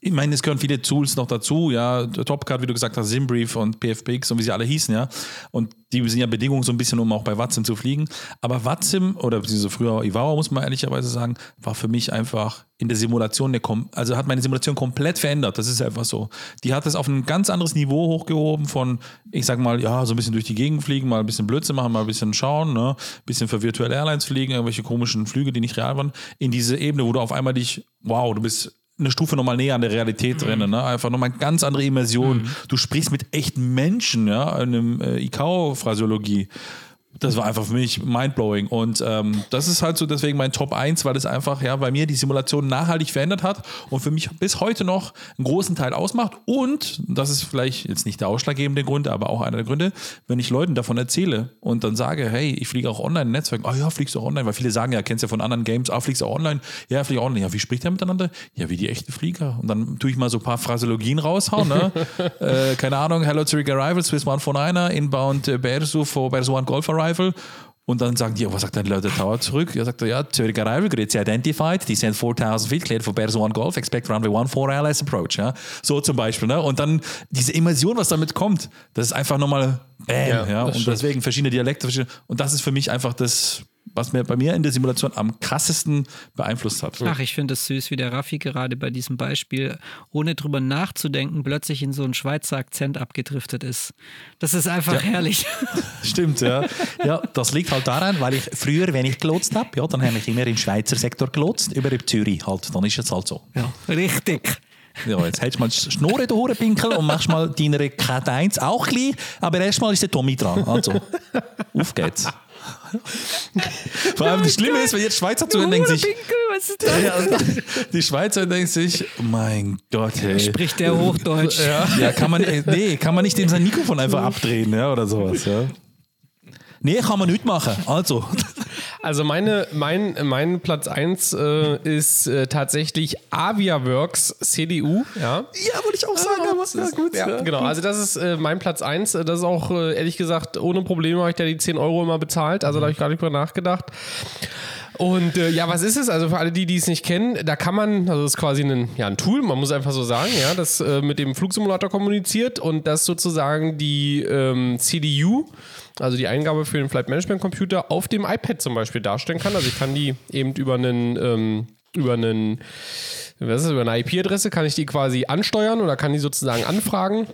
ich meine, es gehören viele Tools noch dazu, ja, Topcard, wie du gesagt hast, Simbrief und PFPX und wie sie alle hießen, ja. Und die sind ja Bedingungen so ein bisschen, um auch bei Watsim zu fliegen. Aber Watsim, oder beziehungsweise früher Iwawa, muss man ehrlicherweise sagen, war für mich einfach in der Simulation, eine, also hat meine Simulation komplett verändert. Das ist einfach so. Die hat es auf ein ganz anderes Niveau hochgehoben von, ich sag mal, ja, so ein bisschen durch die Gegend fliegen, mal ein bisschen Blödsinn machen, mal ein bisschen schauen, ne, ein bisschen für virtuelle Airlines fliegen, irgendwelche komischen Flüge, die nicht real waren, in diese Ebene, wo du auf einmal dich, wow, du bist eine Stufe nochmal näher an der Realität mhm. drin, ne? Einfach nochmal eine ganz andere Immersion. Mhm. Du sprichst mit echten Menschen, ja, in einem äh, ICAO-Phrasiologie das war einfach für mich mindblowing. Und ähm, das ist halt so deswegen mein Top 1, weil es einfach ja bei mir die Simulation nachhaltig verändert hat und für mich bis heute noch einen großen Teil ausmacht. Und das ist vielleicht jetzt nicht der ausschlaggebende Grund, aber auch einer der Gründe, wenn ich Leuten davon erzähle und dann sage, hey, ich fliege auch online im Netzwerk, oh ja, fliegst du auch online, weil viele sagen ja, kennst ja von anderen Games, ah, fliegst du auch online, ja, fliege auch online, ja, wie spricht der miteinander? Ja, wie die echten Flieger. Und dann tue ich mal so ein paar Phraseologien raushauen, ne? [LAUGHS] äh, keine Ahnung, Hello Zurich Arrival, Swiss 149er, Inbound äh, Bersu for Bersu One Golf Arrival. Und dann sagen die, ja, was sagt der, der Tower zurück? Er sagt, ja, Zürich Arrival Grids identified, die sind 4000 feet, cleared for Bears One Golf, expect runway 14 ILS approach. Ja? So zum Beispiel. Ne? Und dann diese Immersion, was damit kommt, das ist einfach nochmal Bam. Ja, Ja, und deswegen verschiedene Dialekte. verschiedene- Und das ist für mich einfach das, was mir bei mir in der Simulation am krassesten beeinflusst hat. Ach, ich finde es süß, wie der Raffi gerade bei diesem Beispiel, ohne drüber nachzudenken, plötzlich in so einen Schweizer Akzent abgedriftet ist. Das ist einfach herrlich. [LAUGHS] Stimmt, ja. ja. Das liegt halt daran, weil ich früher, wenn ich gelotst habe, ja, dann habe ich immer im Schweizer Sektor gelotst, über Zürich halt. Dann ist es halt so. Ja, richtig. Ja, jetzt hältst du mal die Schnur in den Hurenpinkel und machst mal deine 1 auch gleich, aber erstmal ist der Tommy dran. Also, auf geht's. Vor allem das Schlimme ist, wenn jetzt Schweizer zuhören, denken sich, was ist das? ja, die Schweizer denken sich, mein Gott, hey. Spricht der Hochdeutsch? Ja, kann man, äh, nee, kann man nicht in sein Mikrofon einfach abdrehen, ja, oder sowas, ja. Nee, kann man nicht machen. Also, Also meine, mein, mein Platz 1 äh, ist äh, tatsächlich Aviaworks CDU. Ja, ja, wollte ich auch sagen, aber ja, gut. ja, genau. Also das ist äh, mein Platz 1. Das ist auch, äh, ehrlich gesagt, ohne Probleme habe ich da die 10 Euro immer bezahlt. Also da habe ich gar nicht drüber nachgedacht. Und äh, ja, was ist es? Also für alle, die, die es nicht kennen, da kann man, also das ist quasi ein, ja, ein Tool, man muss einfach so sagen, ja, das äh, mit dem Flugsimulator kommuniziert und das sozusagen die ähm, CDU, also die Eingabe für den Flight Management Computer, auf dem iPad zum Beispiel darstellen kann. Also ich kann die eben über einen, ähm, über einen, was ist das, über eine IP-Adresse kann ich die quasi ansteuern oder kann die sozusagen anfragen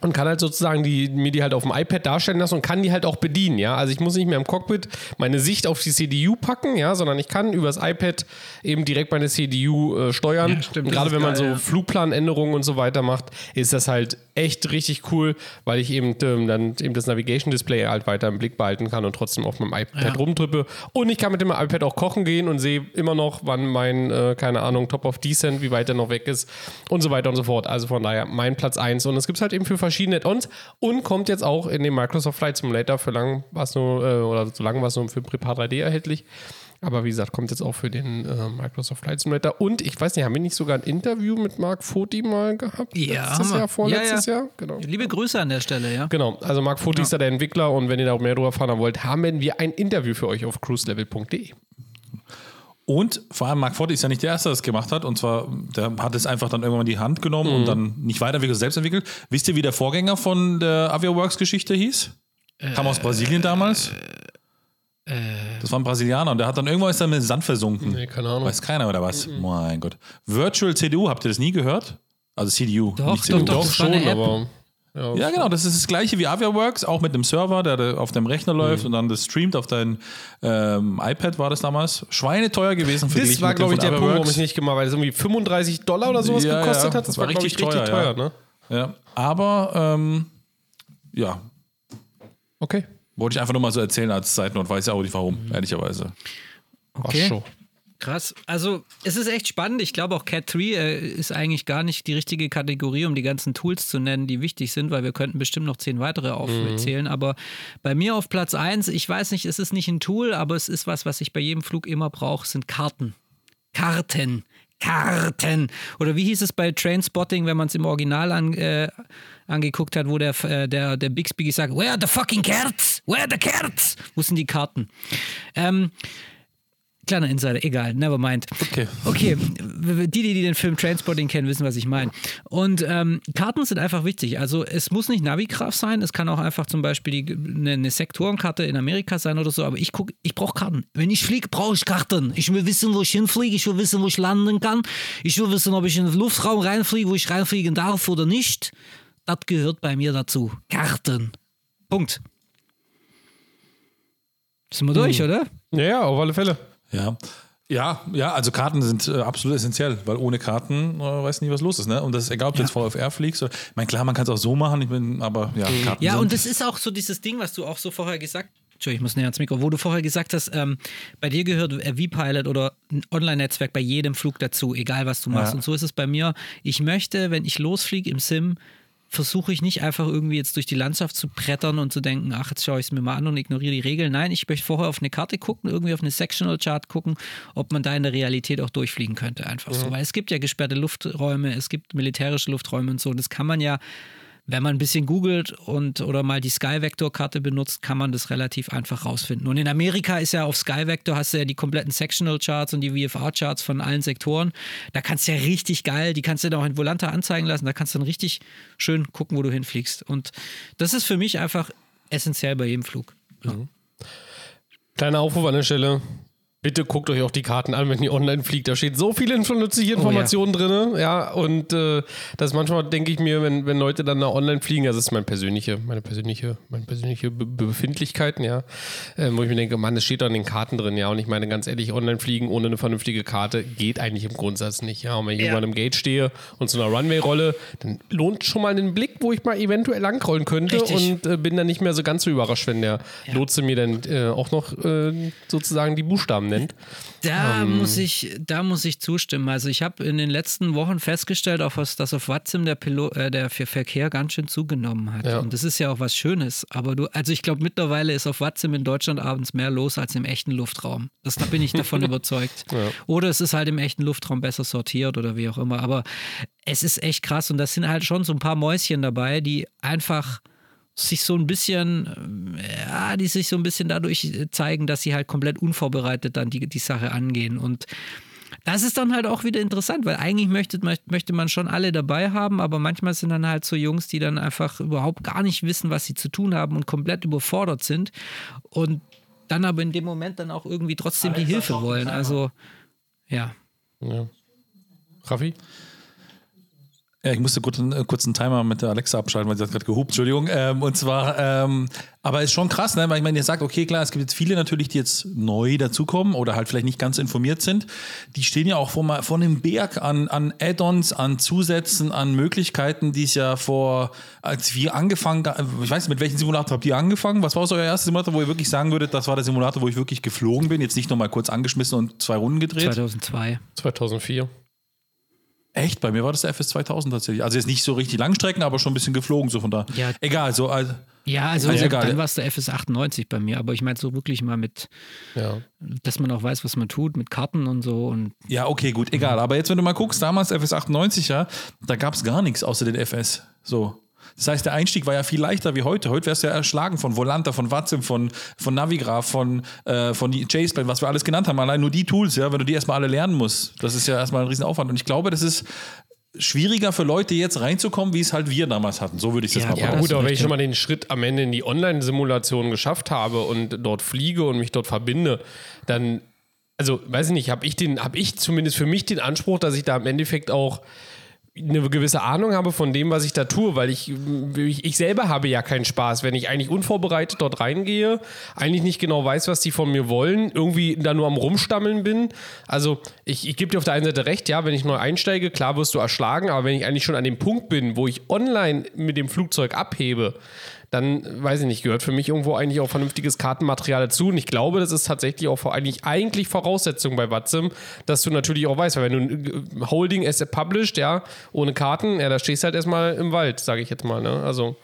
und kann halt sozusagen die, mir die halt auf dem iPad darstellen lassen und kann die halt auch bedienen, ja. Also ich muss nicht mehr im Cockpit meine Sicht auf die CDU packen, ja, sondern ich kann übers iPad eben direkt meine CDU äh, steuern. Ja, stimmt, und gerade wenn man geil, so ja. Flugplanänderungen und so weiter macht, ist das halt echt richtig cool, weil ich eben ähm, dann eben das Navigation Display halt weiter im Blick behalten kann und trotzdem auf meinem iPad Ja. rumtrippe. Und ich kann mit dem iPad auch kochen gehen und sehe immer noch, wann mein, äh, keine Ahnung, Top of Descent, wie weit der noch weg ist und so weiter und so fort. Also von daher mein Platz 1. Und es gibt es halt eben für verschiedene Add-ons und kommt jetzt auch in den Microsoft Flight Simulator. Für lang war es nur, äh, oder so lange war es nur für Prepar 3D erhältlich. Aber wie gesagt, kommt jetzt auch für den äh, Microsoft Flight Simulator. Und ich weiß nicht, haben wir nicht sogar ein Interview mit Mark Foti mal gehabt? Ja, Letztes. Jahr, vorletztes Ja, ja. Jahr? Genau. Liebe Grüße an der Stelle, ja. Genau, also Mark Foti ist da der Entwickler und wenn ihr da auch mehr drüber erfahren wollt, haben wir ein Interview für euch auf cruiselevel.de. Und vor allem Mark Ford ist ja nicht der Erste, der das gemacht hat. Und zwar, der hat es einfach dann irgendwann in die Hand genommen und dann nicht weiterentwickelt, selbst entwickelt. Wisst ihr, wie der Vorgänger von der Aviaworks-Geschichte hieß? Kam aus Brasilien damals. Das war ein Brasilianer und der hat dann irgendwann ist er mit Sand versunken. Nee, keine Ahnung. Weiß keiner oder was? Mein Gott. Virtual CDU, habt ihr das nie gehört? Also CDU. Doch, nicht CDU. doch, doch. eine App. aber. Ja, Ja, genau, das ist das gleiche wie Aviaworks, auch mit einem Server, der auf dem Rechner Mhm. läuft und dann das streamt auf dein ähm, iPad, war das damals. Schweineteuer gewesen für Das war, glaube ich, der Punkt, warum ich nicht gemacht habe, weil es irgendwie 35 Dollar oder sowas Ja, gekostet ja, hat. Das, war, glaube ich, richtig teuer. teuer, ne? Ja, aber ähm, ja, Okay. wollte ich einfach nur mal so erzählen als Zeitnot, weiß ja auch nicht warum, ehrlicherweise. Okay. Ach so. Krass. Also, es ist echt spannend. Ich glaube, auch Cat 3 äh, ist eigentlich gar nicht die richtige Kategorie, um die ganzen Tools zu nennen, die wichtig sind, weil wir könnten bestimmt noch zehn weitere aufzählen. Aber bei mir auf Platz 1, ich weiß nicht, es ist nicht ein Tool, aber es ist was, was ich bei jedem Flug immer brauche, sind Karten. Karten. Karten. Oder wie hieß es bei Trainspotting, wenn man es im Original an, äh, angeguckt hat, wo der, äh, der, der Bixby gesagt hat, where are the fucking cards? Where are the cards? Wo sind die Karten? Ähm, Kleiner Insider, egal, never mind. Okay. Okay, die, die, die den Film Trainspotting kennen, wissen, was ich meine. Und ähm, Karten sind einfach wichtig. Also es muss nicht Navigraph sein, es kann auch einfach zum Beispiel die, eine, eine Sektorenkarte in Amerika sein oder so, aber ich guck, ich brauche Karten. Wenn ich fliege, brauche ich Karten. Ich will wissen, wo ich hinfliege, ich will wissen, wo ich landen kann. Ich will wissen, ob ich in den Luftraum reinfliege, wo ich reinfliegen darf oder nicht. Das gehört bei mir dazu. Karten. Punkt. Sind wir durch, oder? Ja, ja, auf alle Fälle. Ja. Ja, ja, also Karten sind äh, absolut essentiell, weil ohne Karten äh, weiß nicht, was los ist. Ne? Und das ist egal, ob du jetzt VFR fliegst. Oder, ich meine, klar, man kann es auch so machen, ich bin, aber ja, Karten Ja, sind, und das ist auch so dieses Ding, was du auch so vorher gesagt Entschuldigung, ich muss näher ans Mikro. Wo du vorher gesagt hast, ähm, bei dir gehört äh, V-Pilot oder ein Online-Netzwerk bei jedem Flug dazu, egal was du machst. Ja. Und so ist es bei mir. Ich möchte, wenn ich losfliege im Sim, versuche ich nicht einfach irgendwie jetzt durch die Landschaft zu brettern und zu denken, ach, jetzt schaue ich es mir mal an und ignoriere die Regeln. Nein, ich möchte vorher auf eine Karte gucken, irgendwie auf eine Sectional Chart gucken, ob man da in der Realität auch durchfliegen könnte. Einfach so. Weil es gibt ja gesperrte Lufträume, es gibt militärische Lufträume und so. Und das kann man ja wenn man ein bisschen googelt und oder mal die Skyvector-Karte benutzt, kann man das relativ einfach rausfinden. Und in Amerika ist ja auf Skyvector hast du ja die kompletten Sectional Charts und die VFR-Charts von allen Sektoren. Da kannst du ja richtig geil, die kannst du dann auch in Volanta anzeigen lassen. Da kannst du dann richtig schön gucken, wo du hinfliegst. Und das ist für mich einfach essentiell bei jedem Flug. Ja. Kleiner Aufruf an der Stelle. Bitte guckt euch auch die Karten an, wenn ihr online fliegt. Da steht so viele nützliche Informationen oh, ja. drin. Ja, und äh, das manchmal denke ich mir, wenn, wenn Leute dann da online fliegen, das ist mein persönliche, meine persönliche, meine persönliche Be Befindlichkeiten, ja, äh, wo ich mir denke, Mann, das steht da in den Karten drin, ja. Und ich meine, ganz ehrlich, online fliegen ohne eine vernünftige Karte geht eigentlich im Grundsatz nicht. Ja, und wenn ich ja. irgendwann im Gate stehe und zu einer Runway-Rolle, dann lohnt schon mal einen Blick, wo ich mal eventuell langrollen könnte Richtig. und äh, bin dann nicht mehr so ganz so überrascht, wenn der ja. Lotse mir dann äh, auch noch äh, sozusagen die Buchstaben nennt. Da, um, ähm. muss ich, da muss ich zustimmen. Also ich habe in den letzten Wochen festgestellt, auch was, dass auf WhatsApp der, Pilot, äh, der Verkehr ganz schön zugenommen hat. Ja. Und das ist ja auch was Schönes. Aber du, also ich glaube, mittlerweile ist auf WhatsApp in Deutschland abends mehr los als im echten Luftraum. Das, da bin ich davon [LAUGHS] überzeugt. Ja. Oder es ist halt im echten Luftraum besser sortiert oder wie auch immer. Aber es ist echt krass. Und da sind halt schon so ein paar Mäuschen dabei, die einfach sich so ein bisschen, äh, ja, die sich so ein bisschen dadurch äh, zeigen, dass sie halt komplett unvorbereitet dann die, die Sache angehen. Und das ist dann halt auch wieder interessant, weil eigentlich möchte, möchte man schon alle dabei haben, aber manchmal sind dann halt so Jungs, die dann einfach überhaupt gar nicht wissen, was sie zu tun haben und komplett überfordert sind und dann aber in dem Moment dann auch irgendwie trotzdem die Hilfe wollen. Also, ja. ja. Raffi? Ja, ich musste kurz, einen, kurz einen Timer mit der Alexa abschalten, weil sie hat gerade gehupt, Entschuldigung. Ähm, und zwar, ähm, aber ist schon krass, ne? weil ich meine, ihr sagt, okay, klar, es gibt jetzt viele natürlich, die jetzt neu dazukommen oder halt vielleicht nicht ganz informiert sind. Die stehen ja auch vor, vor einem Berg an, an Add-ons, an Zusätzen, an Möglichkeiten, die es ja vor, als wir angefangen, ich weiß nicht, mit welchem Simulator habt ihr angefangen? Was war so euer erster Simulator, wo ihr wirklich sagen würdet, das war der Simulator, wo ich wirklich geflogen bin, jetzt nicht nochmal kurz angeschmissen und zwei Runden gedreht? 2002. 2004. Echt? Bei mir war das der FS 2000 tatsächlich. Also jetzt nicht so richtig Langstrecken, aber schon ein bisschen geflogen, so von da. Ja. Egal, so. Also, ja, also, also egal. dann war es der FS 98 bei mir, aber ich meine so wirklich mal mit, ja. dass man auch weiß, was man tut, mit Karten und so. Und ja, okay, gut, egal. Aber jetzt, wenn du mal guckst, damals FS 98, ja, da gab es gar nichts außer den FS. So. Das heißt, der Einstieg war ja viel leichter wie heute. Heute wärst du ja erschlagen von Volanta, von Watzim, von, von Navigraph, von, äh, von JSPN, was wir alles genannt haben. Allein nur die Tools, ja, wenn du die erstmal alle lernen musst. Das ist ja erstmal ein Riesenaufwand. Und ich glaube, das ist schwieriger für Leute jetzt reinzukommen, wie es halt wir damals hatten. So würde ich das ja, mal Ja, gut, aber wenn ich schon mal den Schritt am Ende in die Online-Simulation geschafft habe und dort fliege und mich dort verbinde, dann, also weiß ich nicht, habe ich den, habe ich zumindest für mich den Anspruch, dass ich da im Endeffekt auch eine gewisse Ahnung habe von dem, was ich da tue, weil ich, ich, ich, selber habe ja keinen Spaß, wenn ich eigentlich unvorbereitet dort reingehe, eigentlich nicht genau weiß, was die von mir wollen, irgendwie da nur am Rumstammeln bin. Also ich, ich gebe dir auf der einen Seite recht, ja, wenn ich neu einsteige, klar wirst du erschlagen, aber wenn ich eigentlich schon an dem Punkt bin, wo ich online mit dem Flugzeug abhebe, dann weiß ich nicht, gehört für mich irgendwo eigentlich auch vernünftiges Kartenmaterial dazu. Und ich glaube, das ist tatsächlich auch eigentlich, eigentlich Voraussetzung bei Watsim, dass du natürlich auch weißt, weil wenn du äh, Holding as published, ja, ohne Karten, ja, da stehst du halt erstmal im Wald, sage ich jetzt mal. Ne? Also.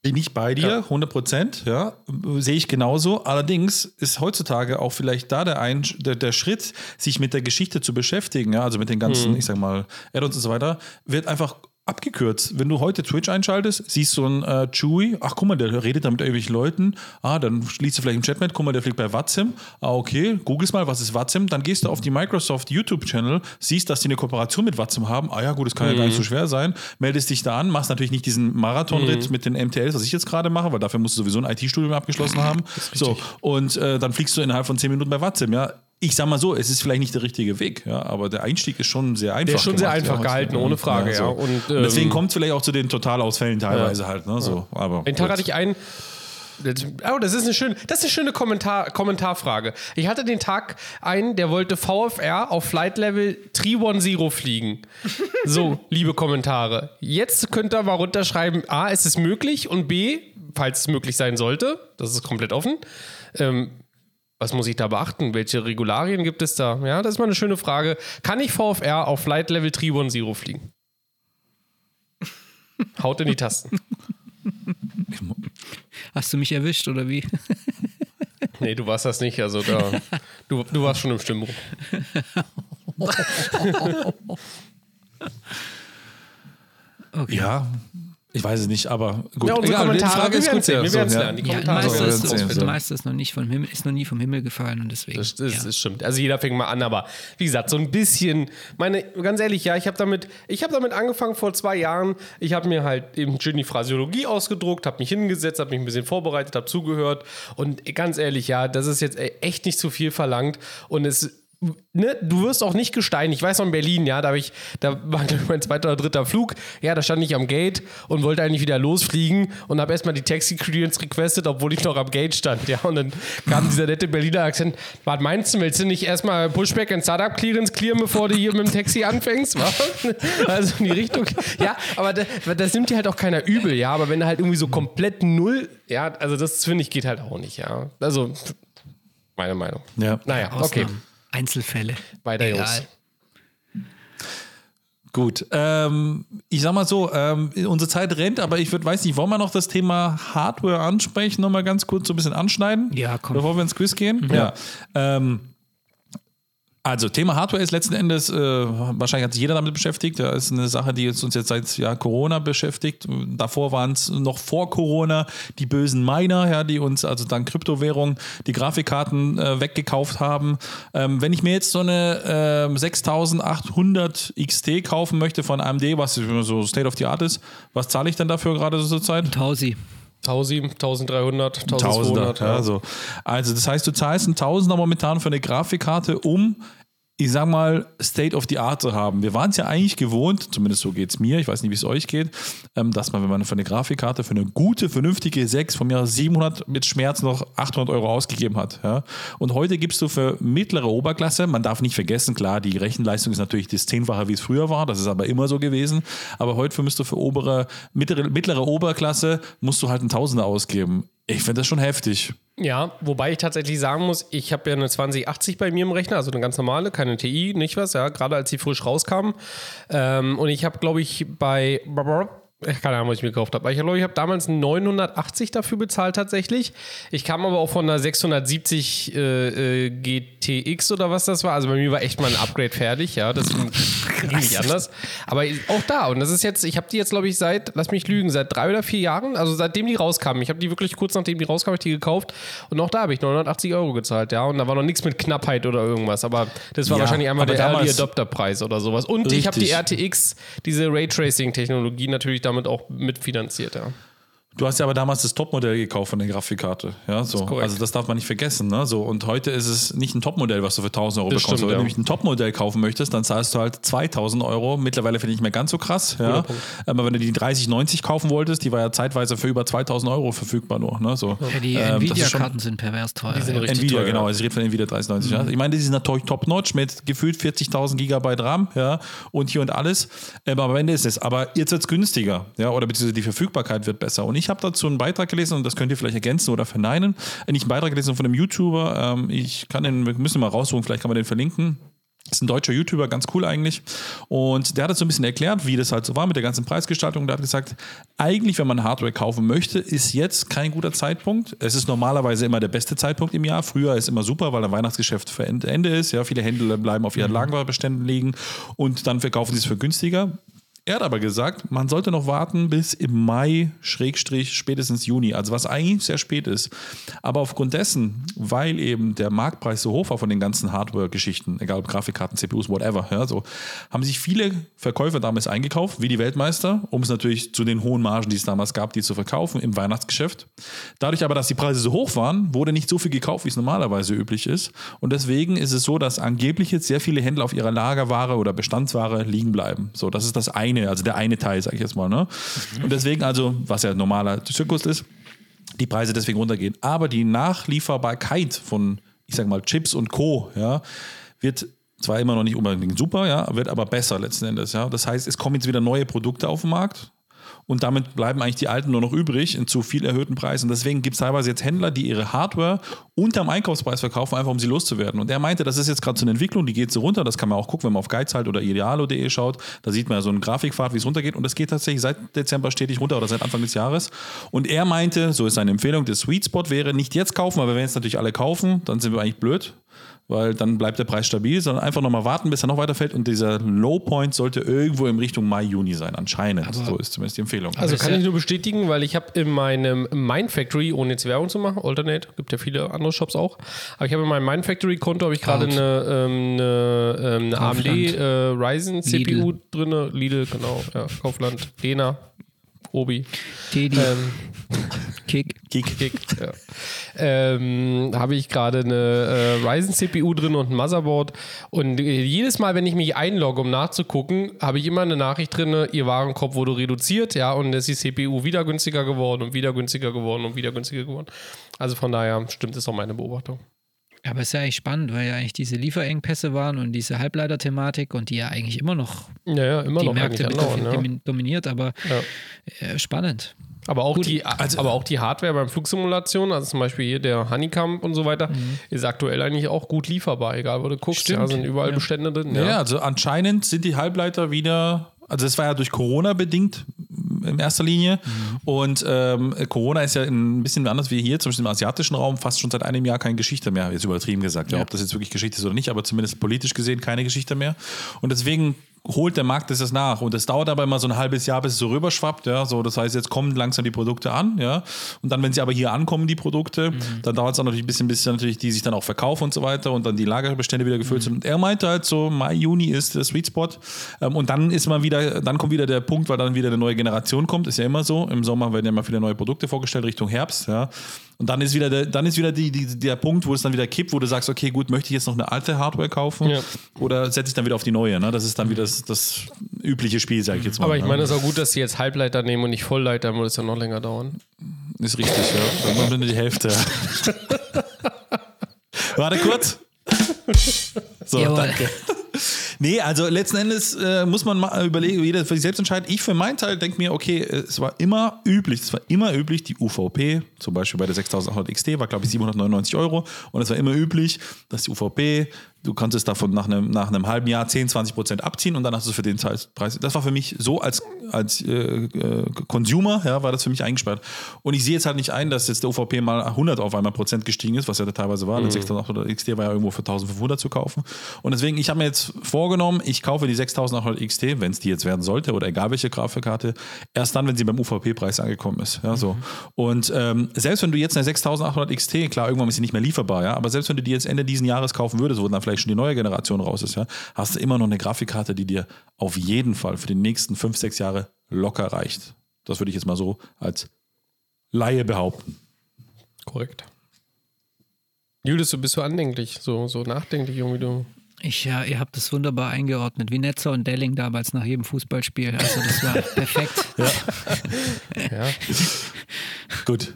Bin ich bei dir, ja. 100 Prozent, ja, sehe ich genauso. Allerdings ist heutzutage auch vielleicht da der, Ein der, der Schritt, sich mit der Geschichte zu beschäftigen, ja, also mit den ganzen, hm. ich sag mal, Add-ons und so weiter, wird einfach abgekürzt. Wenn du heute Twitch einschaltest, siehst du einen äh, Chewy, ach guck mal, der redet da mit irgendwelchen Leuten, ah, dann schließt du vielleicht im Chat mit, guck mal, der fliegt bei Watzim, ah, okay, googelst mal, was ist Watzim, dann gehst du auf die Microsoft YouTube-Channel, siehst, dass die eine Kooperation mit Watzim haben, ah ja, gut, das kann mhm. ja gar nicht so mhm. schwer sein, meldest dich da an, machst natürlich nicht diesen Marathonritt mhm. mit den MTLs, was ich jetzt gerade mache, weil dafür musst du sowieso ein IT-Studium abgeschlossen haben. So, und äh, dann fliegst du innerhalb von 10 Minuten bei Watzim, ja ich sag mal so, es ist vielleicht nicht der richtige Weg, ja, aber der Einstieg ist schon sehr einfach. Der ist schon gemacht, sehr einfach ja, gehalten, ohne Frage, ja. So. Und, ähm, und, deswegen kommt es vielleicht auch zu den Totalausfällen teilweise halt, ne, so. Aber Den Tag hatte ich einen. Oh, das ist eine schöne, das ist eine schöne Kommentar, Kommentarfrage. Ich hatte den Tag einen, der wollte VFR auf Flight Level 310 fliegen. [LAUGHS] So, liebe Kommentare. Jetzt könnt ihr mal runterschreiben: A, ist es möglich? Und B, falls es möglich sein sollte, das ist komplett offen, ähm, was muss ich da beachten? Welche Regularien gibt es da? Ja, das ist mal eine schöne Frage. Kann ich VFR auf Flight Level 310 fliegen? [LAUGHS] Haut in die Tasten. Hast du mich erwischt oder wie? [LAUGHS] nee, du warst das nicht. Also da, du, du warst schon im Stimmbuch. [LAUGHS] okay. Ja, ich weiß es nicht, aber gut. Ja, unsere Egal, die Kommentare, Frage wir ist werden gut. sehen, ja, wir so, werden es ja. lernen. Die meiste, werden ist, sehen, so. meiste ist, noch nicht vom Himmel, ist noch nicht vom Himmel gefallen und deswegen. Das, das, ja. das stimmt. Also jeder fängt mal an, aber wie gesagt, so ein bisschen, meine, ganz ehrlich, ja, ich habe damit, ich habe damit angefangen vor zwei Jahren. Ich habe mir halt eben schön die Phrasiologie ausgedruckt, habe mich hingesetzt, habe mich ein bisschen vorbereitet, habe zugehört und ganz ehrlich, ja, das ist jetzt echt nicht zu viel verlangt und es Ne, du wirst auch nicht gesteinigt. Ich weiß noch in Berlin, ja, da, hab ich, da war ich, mein zweiter oder dritter Flug. Ja, da stand ich am Gate und wollte eigentlich wieder losfliegen und habe erstmal die Taxi Clearance requested, obwohl ich noch am Gate stand. Ja, und dann kam dieser nette Berliner Akzent. Was meinst du, willst du nicht erstmal Pushback und Startup Clearance clearen, bevor du hier mit dem Taxi anfängst? [LAUGHS] wa? Also in die Richtung. Ja, aber das, das nimmt dir halt auch keiner übel, ja. Aber wenn du halt irgendwie so komplett null, ja, also das finde ich geht halt auch nicht, ja. Also, meine Meinung. Ja. Naja, okay. Einzelfälle. Weiter, Egal. Jungs. Gut, ähm, ich sag mal so, ähm, unsere Zeit rennt, aber ich würd, weiß nicht, wollen wir noch das Thema Hardware ansprechen, nochmal ganz kurz so ein bisschen anschneiden? Ja, komm. Bevor wir ins Quiz gehen? Ja. Ähm, also, Thema Hardware ist letzten Endes, äh, wahrscheinlich hat sich jeder damit beschäftigt. Das ist eine Sache, die uns jetzt seit ja, Corona beschäftigt. Davor waren es noch vor Corona die bösen Miner, ja, die uns also dann Kryptowährungen, die Grafikkarten äh, weggekauft haben. Ähm, wenn ich mir jetzt so eine ähm, 6800 XT kaufen möchte von AMD, was so State of the Art ist, was zahle ich denn dafür gerade so zur Zeit? Tausi. 1000, 1300, Tausender, 1200. ja, so. Also das heißt, du zahlst einen Tausender momentan für eine Grafikkarte, um, ich sag mal, State of the Art zu haben. Wir waren es ja eigentlich gewohnt, zumindest so geht es mir, ich weiß nicht, wie es euch geht, ähm, dass man, wenn man für eine Grafikkarte für eine gute, vernünftige 6 vom Jahr 700 mit Schmerz noch 800 Euro ausgegeben hat. Ja? Und heute gibst du für mittlere Oberklasse, man darf nicht vergessen, klar, die Rechenleistung ist natürlich das Zehnfache, wie es früher war, das ist aber immer so gewesen, aber heute müsst du für obere, mittlere, mittlere Oberklasse, musst du halt einen Tausender ausgeben. Ich finde das schon heftig. Ja, wobei ich tatsächlich sagen muss, ich habe ja eine 2080 bei mir im Rechner, also eine ganz normale, keine TI, nicht was, ja, gerade als sie frisch rauskam. Ähm, und ich habe, glaube ich, bei. Keine Ahnung, was ich mir gekauft habe. Ich glaube, ich habe damals 980 dafür bezahlt tatsächlich. Ich kam aber auch von einer 670 äh, äh, GTX oder was das war. Also bei mir war echt mal ein Upgrade fertig, ja. Das ging [LAUGHS] nicht anders. Aber auch da, und das ist jetzt, ich habe die jetzt, glaube ich, seit, lass mich lügen, seit drei oder vier Jahren, also seitdem die rauskamen. Ich habe die wirklich kurz nachdem die rauskamen, habe ich die gekauft. Und auch da habe ich 980 Euro gezahlt, ja. Und da war noch nichts mit Knappheit oder irgendwas. Aber das war Ja, wahrscheinlich einmal der Early damals- Adopter Preis oder sowas. Und ich habe die Richtig. RTX, diese Raytracing-Technologie natürlich damit auch mitfinanziert, ja. Du hast ja aber damals das Topmodell gekauft von der Grafikkarte. Ja, so. korrekt. Also das darf man nicht vergessen. Ne? So, und heute ist es nicht ein Topmodell, was du für 1000 Euro Das bekommst. stimmt, Wenn ja. du nämlich ein Topmodell kaufen möchtest, dann zahlst du halt 2000 Euro. Mittlerweile finde ich nicht mehr ganz so krass. Ja? Aber wenn du die 3090 kaufen wolltest, die war ja zeitweise für über 2000 Euro verfügbar nur. Ne? So. Ja, die Ähm, das Nvidia-Karten sind pervers teuer. sind ja. richtig Nvidia, teuer, genau. Also ich rede von Nvidia 3090. Ja. Ich meine, die sind natürlich top-notch mit gefühlt 40.000 Gigabyte RAM ja, und hier und alles. Ähm, Aber am Ende ist es. Aber jetzt wird es günstiger. Ja, oder beziehungsweise die Verfügbarkeit wird besser. Und ich habe dazu einen Beitrag gelesen und das könnt ihr vielleicht ergänzen oder verneinen. Äh, Nicht einen Beitrag gelesen von einem YouTuber. Ähm, ich kann den, wir müssen mal raussuchen, vielleicht kann man den verlinken. Ist ein deutscher YouTuber, ganz cool eigentlich. Und der hat das so ein bisschen erklärt, wie das halt so war mit der ganzen Preisgestaltung. Der hat gesagt, eigentlich, wenn man Hardware kaufen möchte, ist jetzt kein guter Zeitpunkt. Es ist normalerweise immer der beste Zeitpunkt im Jahr. Früher ist immer super, weil ein Weihnachtsgeschäft für Ende Ende ist. Ja, viele Händler bleiben auf ihren Lagerbeständen liegen und dann verkaufen sie es für günstiger. Er hat aber gesagt, man sollte noch warten bis im Mai, Schrägstrich, spätestens Juni, also was eigentlich sehr spät ist. Aber aufgrund dessen, weil eben der Marktpreis so hoch war von den ganzen Hardware-Geschichten, egal ob Grafikkarten, CPUs, whatever, ja, so, haben sich viele Verkäufer damals eingekauft, wie die Weltmeister, um es natürlich zu den hohen Margen, die es damals gab, die zu verkaufen im Weihnachtsgeschäft. Dadurch aber, dass die Preise so hoch waren, wurde nicht so viel gekauft, wie es normalerweise üblich ist. Und deswegen ist es so, dass angeblich jetzt sehr viele Händler auf ihrer Lagerware oder Bestandsware liegen bleiben. So, das ist das eine, also der eine Teil, sage ich jetzt mal. Ne? Und deswegen also, was ja normaler Zyklus ist, die Preise deswegen runtergehen. Aber die Nachlieferbarkeit von, ich sag mal, Chips und Co. Ja, wird zwar immer noch nicht unbedingt super, ja, wird aber besser letzten Endes. Ja. Das heißt, es kommen jetzt wieder neue Produkte auf den Markt. Und damit bleiben eigentlich die alten nur noch übrig zu viel erhöhten Preisen. Deswegen gibt es teilweise jetzt Händler, die ihre Hardware unterm Einkaufspreis verkaufen, einfach um sie loszuwerden. Und er meinte, das ist jetzt gerade so eine Entwicklung, die geht so runter. Das kann man auch gucken, wenn man auf Geizhalt oder idealo.de schaut. Da sieht man so einen Grafikpfad, wie es runtergeht. Und das geht tatsächlich seit Dezember stetig runter oder seit Anfang des Jahres. Und er meinte, so ist seine Empfehlung, der Sweet Spot wäre nicht jetzt kaufen, wir werden jetzt natürlich alle kaufen, dann sind wir eigentlich blöd. Weil dann bleibt der Preis stabil, sondern einfach nochmal warten, bis er noch weiter fällt. Und dieser Low Point sollte irgendwo in Richtung Mai, Juni sein, anscheinend. so ist zumindest die Empfehlung. Also kann ich nur bestätigen, weil ich habe in meinem Mind Factory, ohne jetzt Werbung zu machen, Alternate, gibt ja viele andere Shops auch, aber ich habe in meinem Mind Factory Konto habe ich gerade eine, ähm, eine, ähm, eine AMD äh, Ryzen CPU drin, Lidl, genau, ja, Kaufland, Dena, Obi. Teddy, Ähm, [LAUGHS] Kick. Kick. Kick, [LAUGHS] ja. ähm, habe ich gerade eine äh, Ryzen CPU drin und ein Motherboard. Und äh, jedes Mal, wenn ich mich einlogge, um nachzugucken, habe ich immer eine Nachricht drin, ihr Warenkorb wurde reduziert, ja, und es ist die CPU wieder günstiger geworden und wieder günstiger geworden und wieder günstiger geworden. Also von daher stimmt es auch meine Beobachtung. Aber es ist ja eigentlich spannend, weil ja eigentlich diese Lieferengpässe waren und diese Halbleiterthematik und die ja eigentlich immer noch Ja, ja, immer die noch Märkte andauern, ja. domin- dominiert, aber äh, spannend. Aber auch, Gut, die, also- aber auch die Hardware beim Flugsimulation, also zum Beispiel hier der Honeycomb und so weiter, ist aktuell eigentlich auch gut lieferbar, egal wo du guckst. Stimmt, Da sind überall ja. Bestände drin. Ja, also anscheinend sind die Halbleiter wieder, also das war ja durch Corona bedingt in erster Linie. Und ähm, Corona ist ja ein bisschen anders wie hier, zum Beispiel im asiatischen Raum, fast schon seit einem Jahr keine Geschichte mehr. Jetzt übertrieben gesagt, ja. ob das jetzt wirklich Geschichte ist oder nicht, aber zumindest politisch gesehen keine Geschichte mehr. Und deswegen holt der Markt das jetzt nach. Und es dauert aber immer so ein halbes Jahr, bis es so rüberschwappt. Ja? So, das heißt, jetzt kommen langsam die Produkte an. Ja? Und dann, wenn sie aber hier ankommen, die Produkte, dann dauert es auch natürlich ein bisschen, bis natürlich die sich dann auch verkaufen und so weiter und dann die Lagerbestände wieder gefüllt sind. Und er meinte halt so, Mai, Juni ist der Sweet Spot. Ähm, und dann ist man wieder, dann kommt wieder der Punkt, weil dann wieder eine neue Generation kommt. Ist ja immer so. Im Sommer werden ja immer viele neue Produkte vorgestellt Richtung Herbst. Ja? Und dann ist wieder, der, dann ist wieder die, die, der Punkt, wo es dann wieder kippt, wo du sagst, okay, gut, möchte ich jetzt noch eine alte Hardware kaufen Ja. oder setze ich dann wieder auf die neue? Ne? Das ist dann wieder das, das übliche Spiel, sage ich jetzt mal. Aber ich ne? meine, es ist auch gut, dass sie jetzt Halbleiter nehmen und nicht Vollleiter, dann würde es ja noch länger dauern. Ist richtig, ja. Dann nur die Hälfte. [LAUGHS] Warte kurz. [LAUGHS] So, Jawohl. danke. Nee, also letzten Endes äh, muss man mal überlegen, jeder für sich selbst entscheiden. Ich für meinen Teil denke mir, okay, es war immer üblich, es war immer üblich, die UVP, zum Beispiel bei der 6800 XT, war glaube ich 799 Euro und es war immer üblich, dass die UVP, du konntest davon nach einem, nach einem halben Jahr 10, 20 Prozent abziehen und dann hast du es für den Preis. Das war für mich so als, als äh, äh, Consumer, ja, war das für mich eingesperrt. Und ich sehe jetzt halt nicht ein, dass jetzt der UVP mal 100 auf einmal Prozent gestiegen ist, was ja da teilweise war. Der 6800 XT war ja irgendwo für 1500 zu kaufen. Und deswegen, ich habe mir jetzt vorgenommen, ich kaufe die 6800 XT, wenn es die jetzt werden sollte oder egal welche Grafikkarte, erst dann, wenn sie beim UVP-Preis angekommen ist. Ja, so. Und ähm, selbst wenn du jetzt eine 6800 XT, klar, irgendwann ist sie nicht mehr lieferbar, ja, aber selbst wenn du die jetzt Ende diesen Jahres kaufen würdest, wo dann vielleicht schon die neue Generation raus ist, ja, hast du immer noch eine Grafikkarte, die dir auf jeden Fall für die nächsten fünf, sechs Jahre locker reicht. Das würde ich jetzt mal so als Laie behaupten. Korrekt. Julius, du bist so andenklich, so, so nachdenklich irgendwie du. Ich, ja, ihr habt das wunderbar eingeordnet, wie Netzer und Delling damals nach jedem Fußballspiel. Also das war [LAUGHS] perfekt. Ja, [LAUGHS] Gut.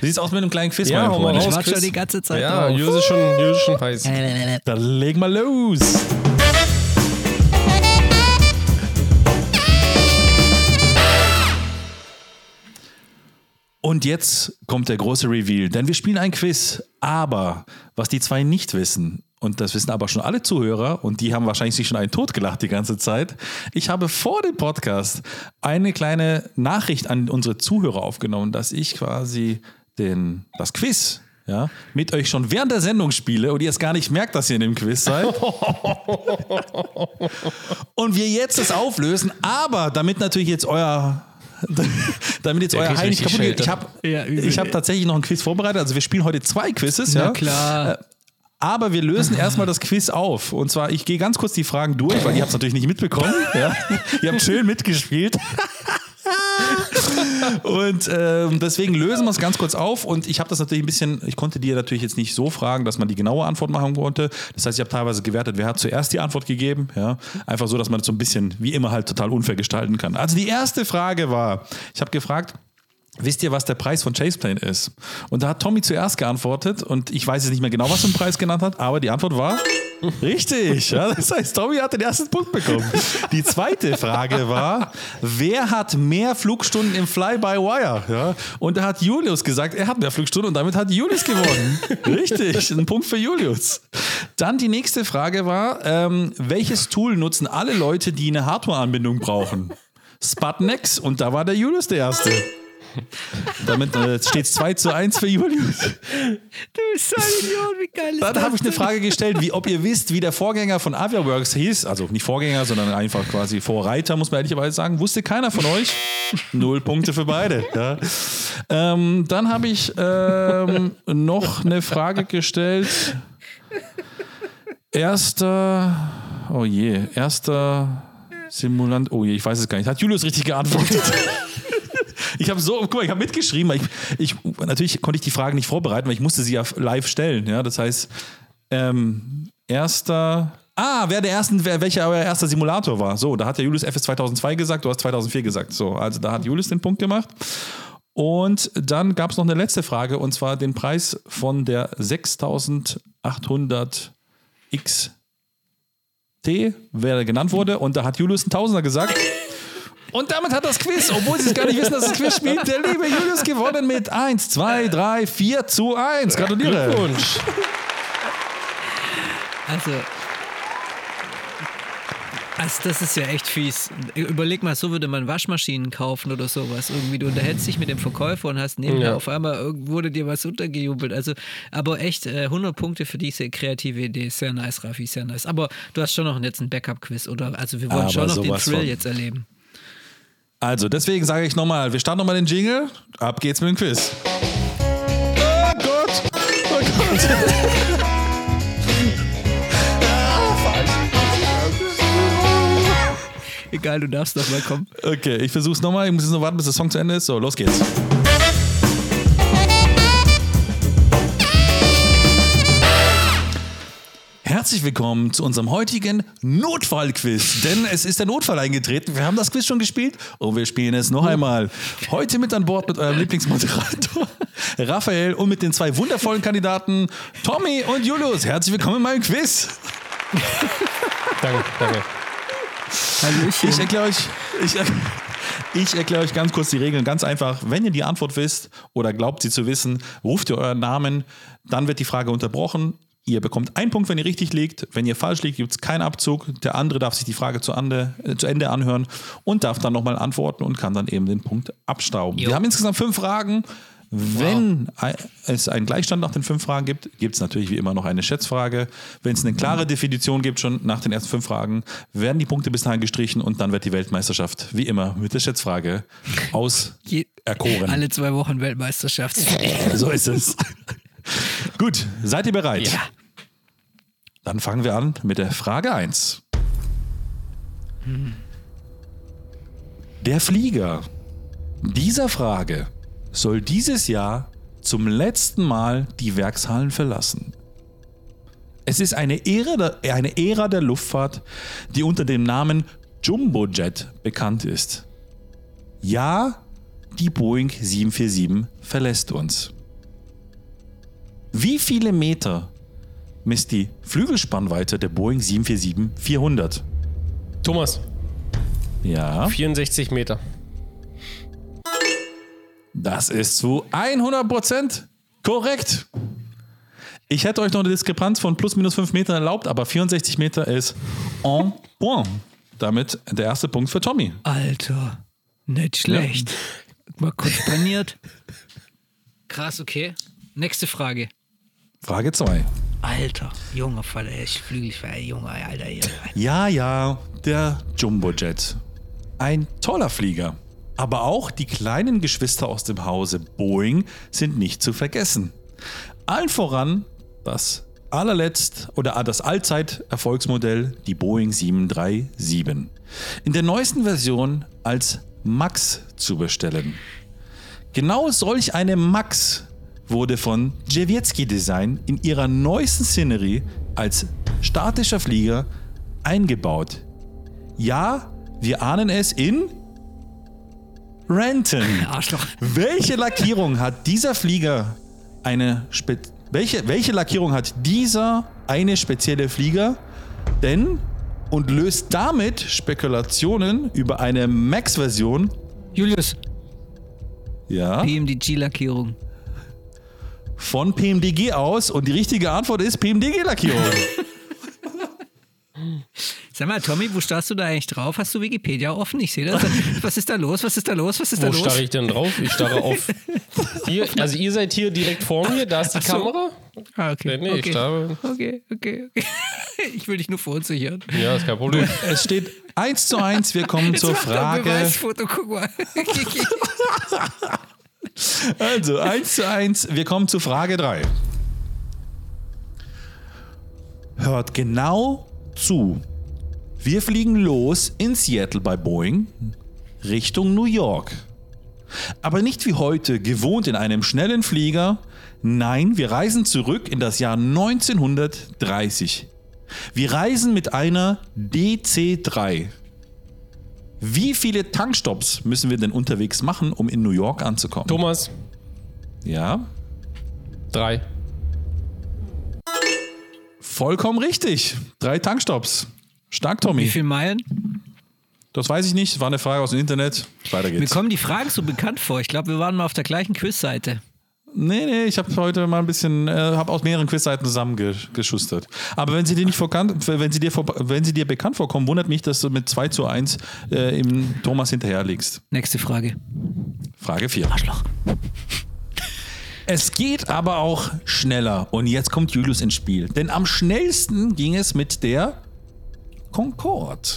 Sieht's aus mit einem kleinen Quiz, Ja, mal Freunde? Ich warte schon die ganze Zeit ja drauf. Julius ist schon, ist schon heiß. Dann leg mal los. Und jetzt kommt der große Reveal, denn wir spielen ein Quiz. Aber was die zwei nicht wissen, und das wissen aber schon alle Zuhörer, und die haben wahrscheinlich sich schon einen Tod gelacht die ganze Zeit. Ich habe vor dem Podcast eine kleine Nachricht an unsere Zuhörer aufgenommen, dass ich quasi den, das Quiz ja, mit euch schon während der Sendung spiele und ihr es gar nicht merkt, dass ihr in dem Quiz seid. [LAUGHS] und wir jetzt das auflösen, aber damit natürlich jetzt euer [LAUGHS] damit jetzt Der euer richtig kaputt geht. Ich habe Ja, ich hab tatsächlich noch ein Quiz vorbereitet. Also wir spielen heute zwei Quizzes. Na ja. klar. Aber wir lösen erstmal das Quiz auf. Und zwar, ich gehe ganz kurz die Fragen durch, weil ihr habt es natürlich nicht mitbekommen. [LAUGHS] Ja? Ihr habt schön mitgespielt. Und ähm, deswegen lösen wir es ganz kurz auf. Und ich habe das natürlich ein bisschen, ich konnte dir natürlich jetzt nicht so fragen, dass man die genaue Antwort machen konnte. Das heißt, ich habe teilweise gewertet, wer hat zuerst die Antwort gegeben. Ja? Einfach so, dass man das so ein bisschen, wie immer, halt total unfair gestalten kann. Also die erste Frage war, ich habe gefragt, Wisst ihr, was der Preis von Chaseplane ist? Und da hat Tommy zuerst geantwortet und ich weiß jetzt nicht mehr genau, was er einen Preis genannt hat, aber die Antwort war richtig. Ja, das heißt, Tommy hat den ersten Punkt bekommen. Die zweite Frage war, wer hat mehr Flugstunden im Fly-by-Wire? Ja, und da hat Julius gesagt, er hat mehr Flugstunden und damit hat Julius gewonnen. Richtig, ein Punkt für Julius. Dann die nächste Frage war, ähm, welches Tool nutzen alle Leute, die eine Hardware-Anbindung brauchen? Sputnex und da war der Julius der Erste. [LAUGHS] Damit äh, steht es 2 zu 1 für Julius. Du bist so ein Idiot, wie geil ist Dann habe ich eine? Frage gestellt, wie, ob ihr wisst, wie der Vorgänger von Aviaworks hieß. Also nicht Vorgänger, sondern einfach quasi Vorreiter, muss man ehrlicherweise sagen. Wusste keiner von euch. Null Punkte für beide. Ja. Ähm, dann habe ich ähm, noch eine Frage gestellt. Erster, oh je, erster Simulant, oh je, ich weiß es gar nicht. Hat Julius richtig geantwortet? Ich habe so, guck mal, ich habe mitgeschrieben, weil ich, ich, natürlich konnte ich die Fragen nicht vorbereiten, weil ich musste sie ja live stellen. Ja, das heißt, ähm, erster, ah, wer der ersten, wer, welcher euer erster Simulator war. So, da hat der Julius FS 2002 gesagt, du hast 2004 gesagt. So, also da hat Julius den Punkt gemacht. Und dann gab es noch eine letzte Frage und zwar den Preis von der 6800 XT, wer genannt wurde. Und da hat Julius einen Tausender gesagt. Und damit hat das Quiz, obwohl sie es gar nicht wissen, dass das Quiz spielt, der liebe Julius gewonnen mit 1, 2, 3, 4 zu 1. Gratuliere. Glückwunsch. Also. Also das ist ja echt fies. Überleg mal, so würde man Waschmaschinen kaufen oder sowas. Irgendwie, du unterhältst dich mit dem Verkäufer und hast nebenher Ja. auf einmal wurde dir was untergejubelt. Also, aber echt, äh, 100 Punkte für diese kreative Idee. Sehr nice, Raffi, sehr nice. Aber du hast schon noch jetzt ein Backup-Quiz, oder? Also wir wollen Aber schon noch den Thrill von. jetzt erleben. Also, deswegen sage ich nochmal, wir starten nochmal den Jingle. Ab geht's mit dem Quiz. Oh Gott! Oh Gott! [LAUGHS] Egal, du darfst doch mal kommen. Okay, ich versuch's nochmal. Ich muss jetzt noch warten, bis der Song zu Ende ist. So, los geht's. Herzlich willkommen zu unserem heutigen Notfallquiz. Denn es ist der Notfall eingetreten. Wir haben das Quiz schon gespielt und wir spielen es noch einmal. Heute mit an Bord mit eurem Lieblingsmoderator [LAUGHS] Raphael und mit den zwei wundervollen Kandidaten Tommy und Julius. Herzlich willkommen in meinem Quiz. Danke, danke. Hallöchen. Ich erkläre euch, ich, er- ich erkläre euch ganz kurz die Regeln. Ganz einfach, wenn ihr die Antwort wisst oder glaubt sie zu wissen, ruft ihr euren Namen, dann wird die Frage unterbrochen. Ihr bekommt einen Punkt, wenn ihr richtig liegt. Wenn ihr falsch liegt, gibt es keinen Abzug. Der andere darf sich die Frage zu, Ande, äh, zu Ende anhören und darf dann nochmal antworten und kann dann eben den Punkt abstauben. Jo. Wir haben insgesamt fünf Fragen. Wenn ein- es einen Gleichstand nach den fünf Fragen gibt, gibt es natürlich wie immer noch eine Schätzfrage. Wenn es eine klare Definition gibt, schon nach den ersten fünf Fragen, werden die Punkte bis dahin gestrichen und dann wird die Weltmeisterschaft wie immer mit der Schätzfrage [LAUGHS] auserkoren. Alle zwei Wochen Weltmeisterschaft. So ist es. [LAUGHS] Gut, seid ihr bereit? Ja. Dann fangen wir an mit der Frage 1. Der Flieger dieser Frage soll dieses Jahr zum letzten Mal die Werkshallen verlassen. Es ist eine Ära, der, eine Ära der Luftfahrt, die unter dem Namen Jumbojet bekannt ist. Ja, die Boeing 747 verlässt uns. Wie viele Meter misst die Flügelspannweite der Boeing 747-400? Thomas, Ja, 64 Meter. das ist zu 100% korrekt. Ich hätte euch noch eine Diskrepanz von plus minus 5 Metern erlaubt, aber 64 Meter ist en point. Damit der erste Punkt für Tommy. Alter, nicht schlecht. Mal kurz paniert. Krass, okay. Nächste Frage. Frage 2. Alter, junger Fall, ey, ich Flügelfall, junger, Alter, hier. Ja, ja, der Jumbojet. Ein toller Flieger. Aber auch die kleinen Geschwister aus dem Hause Boeing sind nicht zu vergessen. Allen voran das allerletzt oder das Allzeit-Erfolgsmodell, die Boeing 737. In der neuesten Version als Max zu bestellen. Genau solch eine Max wurde von Jawiecki Design in ihrer neuesten Szenerie als statischer Flieger eingebaut. Ja, wir ahnen es in Renton. [LAUGHS] Arschloch. Welche Lackierung hat dieser Flieger eine spe welche, welche Lackierung hat dieser eine spezielle Flieger denn und löst damit Spekulationen über eine Max-Version Julius, ja, PMDG-Lackierung. Von PMDG aus und die richtige Antwort ist PMDG-Lackierung. Sag mal, Tommy, wo starrst du da eigentlich drauf? Hast du Wikipedia offen? Ich sehe das. Was ist da los? Was ist da los? Was ist da Wo los? starre ich denn drauf? Ich starre auf. [LAUGHS] Hier, also ihr seid hier direkt vor mir, da ist die so. Kamera. Ah, okay. Nee, nee, ich okay. starre. okay, okay, okay. [LAUGHS] Ich will dich nur verunsichern. Ja, ist kein Problem. Es steht 1 zu 1. Wir kommen zur Jetzt ein Frage. Beweisfoto, guck mal. [LAUGHS] Also 1 zu 1. Wir kommen zu Frage 3. Hört genau zu. Wir fliegen los in Seattle bei Boeing Richtung New York. Aber nicht wie heute gewohnt in einem schnellen Flieger. Nein, wir reisen zurück in das Jahr 1930. Wir reisen mit einer DC-3. Wie viele Tankstops müssen wir denn unterwegs machen, um in New York anzukommen? Thomas, Ja, drei. vollkommen richtig. Drei Tankstops. Stark, Wie Tommy. viele Meilen? Das weiß ich nicht. War eine Frage aus dem Internet. Weiter Mir geht's. kommen die Fragen so bekannt vor. Ich glaube, wir waren mal auf der gleichen Quizseite. Nee, nee, ich habe heute mal ein bisschen, äh, habe aus mehreren Quizseiten zusammengeschustert. Aber wenn sie dir nicht vorkannt, wenn sie dir, vor, wenn sie dir bekannt vorkommen, wundert mich, dass du mit 2 zu 1 äh, im Thomas hinterherliegst. Nächste Frage. Frage 4. Arschloch. Es geht aber auch schneller. Und jetzt kommt Julius ins Spiel. Denn am schnellsten ging es mit der Concorde.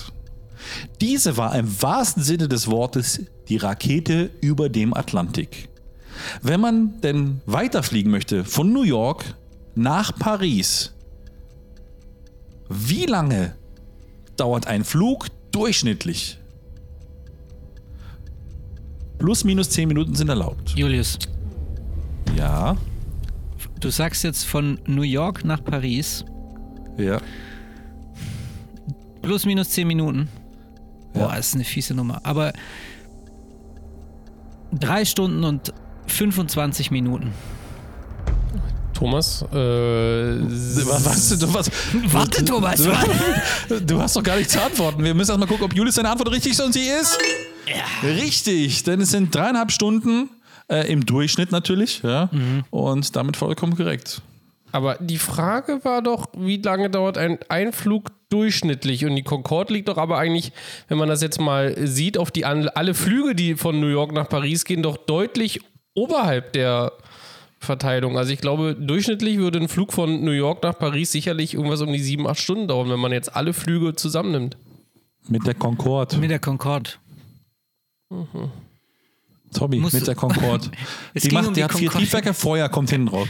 Diese war im wahrsten Sinne des Wortes die Rakete über dem Atlantik. Wenn man denn weiterfliegen möchte von New York nach Paris, wie lange dauert ein Flug durchschnittlich? Plus minus 10 Minuten sind erlaubt. Julius, Ja, du sagst jetzt von New York nach Paris ja. plus minus 10 Minuten. Boah, ist eine fiese Nummer. Aber drei Stunden und 25 Minuten. Thomas, äh, Was, was, du, was, Warte, Thomas, Du, [LAUGHS] du hast doch gar nicht zu antworten. Wir müssen erstmal gucken, ob Julius seine Antwort richtig ist und sie ist. Richtig, denn es sind dreieinhalb Stunden äh, im Durchschnitt natürlich. Ja, Und damit vollkommen korrekt. aber die Frage war doch, wie lange dauert ein Einflug durchschnittlich? Und die Concorde liegt doch aber eigentlich, wenn man das jetzt mal sieht, auf die alle Flüge, die von New York nach Paris gehen, doch deutlich oberhalb der Verteilung. Also ich glaube, durchschnittlich würde ein Flug von New York nach Paris sicherlich irgendwas um die sieben, acht Stunden dauern, wenn man jetzt alle Flüge zusammennimmt. Mit der Concorde. Mit der Concorde. Tommy, Musst mit der Concorde. [LAUGHS] Die macht, um die die hat vier. Triebwerke, Feuer kommt hinten drauf.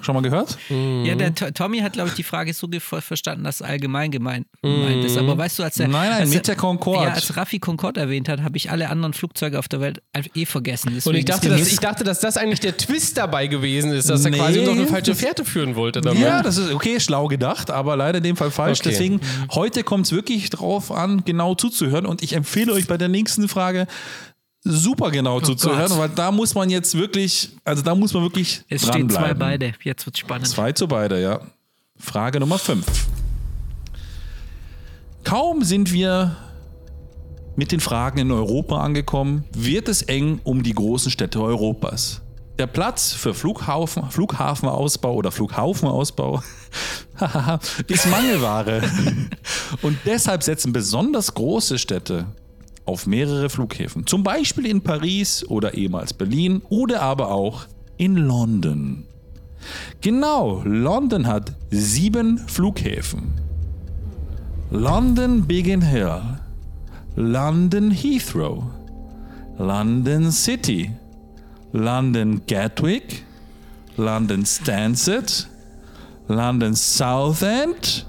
Schon mal gehört? Ja, der To- Tommy hat, glaube ich, die Frage so verstanden, dass es allgemein gemeint, ist. Aber weißt du, als der, Nein, nein, als mit der Concorde. Ja, als Raffi Concorde erwähnt hat, habe ich alle anderen Flugzeuge auf der Welt einfach eh vergessen. Und Deswegen ich dachte, dass, das- ich dachte, dass das eigentlich der Twist dabei gewesen ist, dass er Nee. quasi uns auf eine falsche Fährte führen wollte. Damit. Ja, das ist okay, schlau gedacht, aber leider in dem Fall falsch. Okay. Deswegen, heute kommt es wirklich drauf an, genau zuzuhören. Und ich empfehle euch bei der nächsten Frage super genau zuzuhören, Gott. weil da muss man jetzt wirklich, also da muss man wirklich es stehen zwei beide. Jetzt wird spannend. Zwei zu beide, ja. Frage Nummer 5. Kaum sind wir mit den Fragen in Europa angekommen, wird es eng um die großen Städte Europas. Der Platz für Flughafen, Flughafenausbau oder Flughafenausbau [LAUGHS] ist Mangelware. [LAUGHS] Und deshalb setzen besonders große Städte auf mehrere Flughäfen. Zum Beispiel in Paris oder ehemals Berlin oder aber auch in London. Genau, London hat sieben Flughäfen. London Biggin Hill, London Heathrow, London City, London Gatwick, London Stansted, London Southend.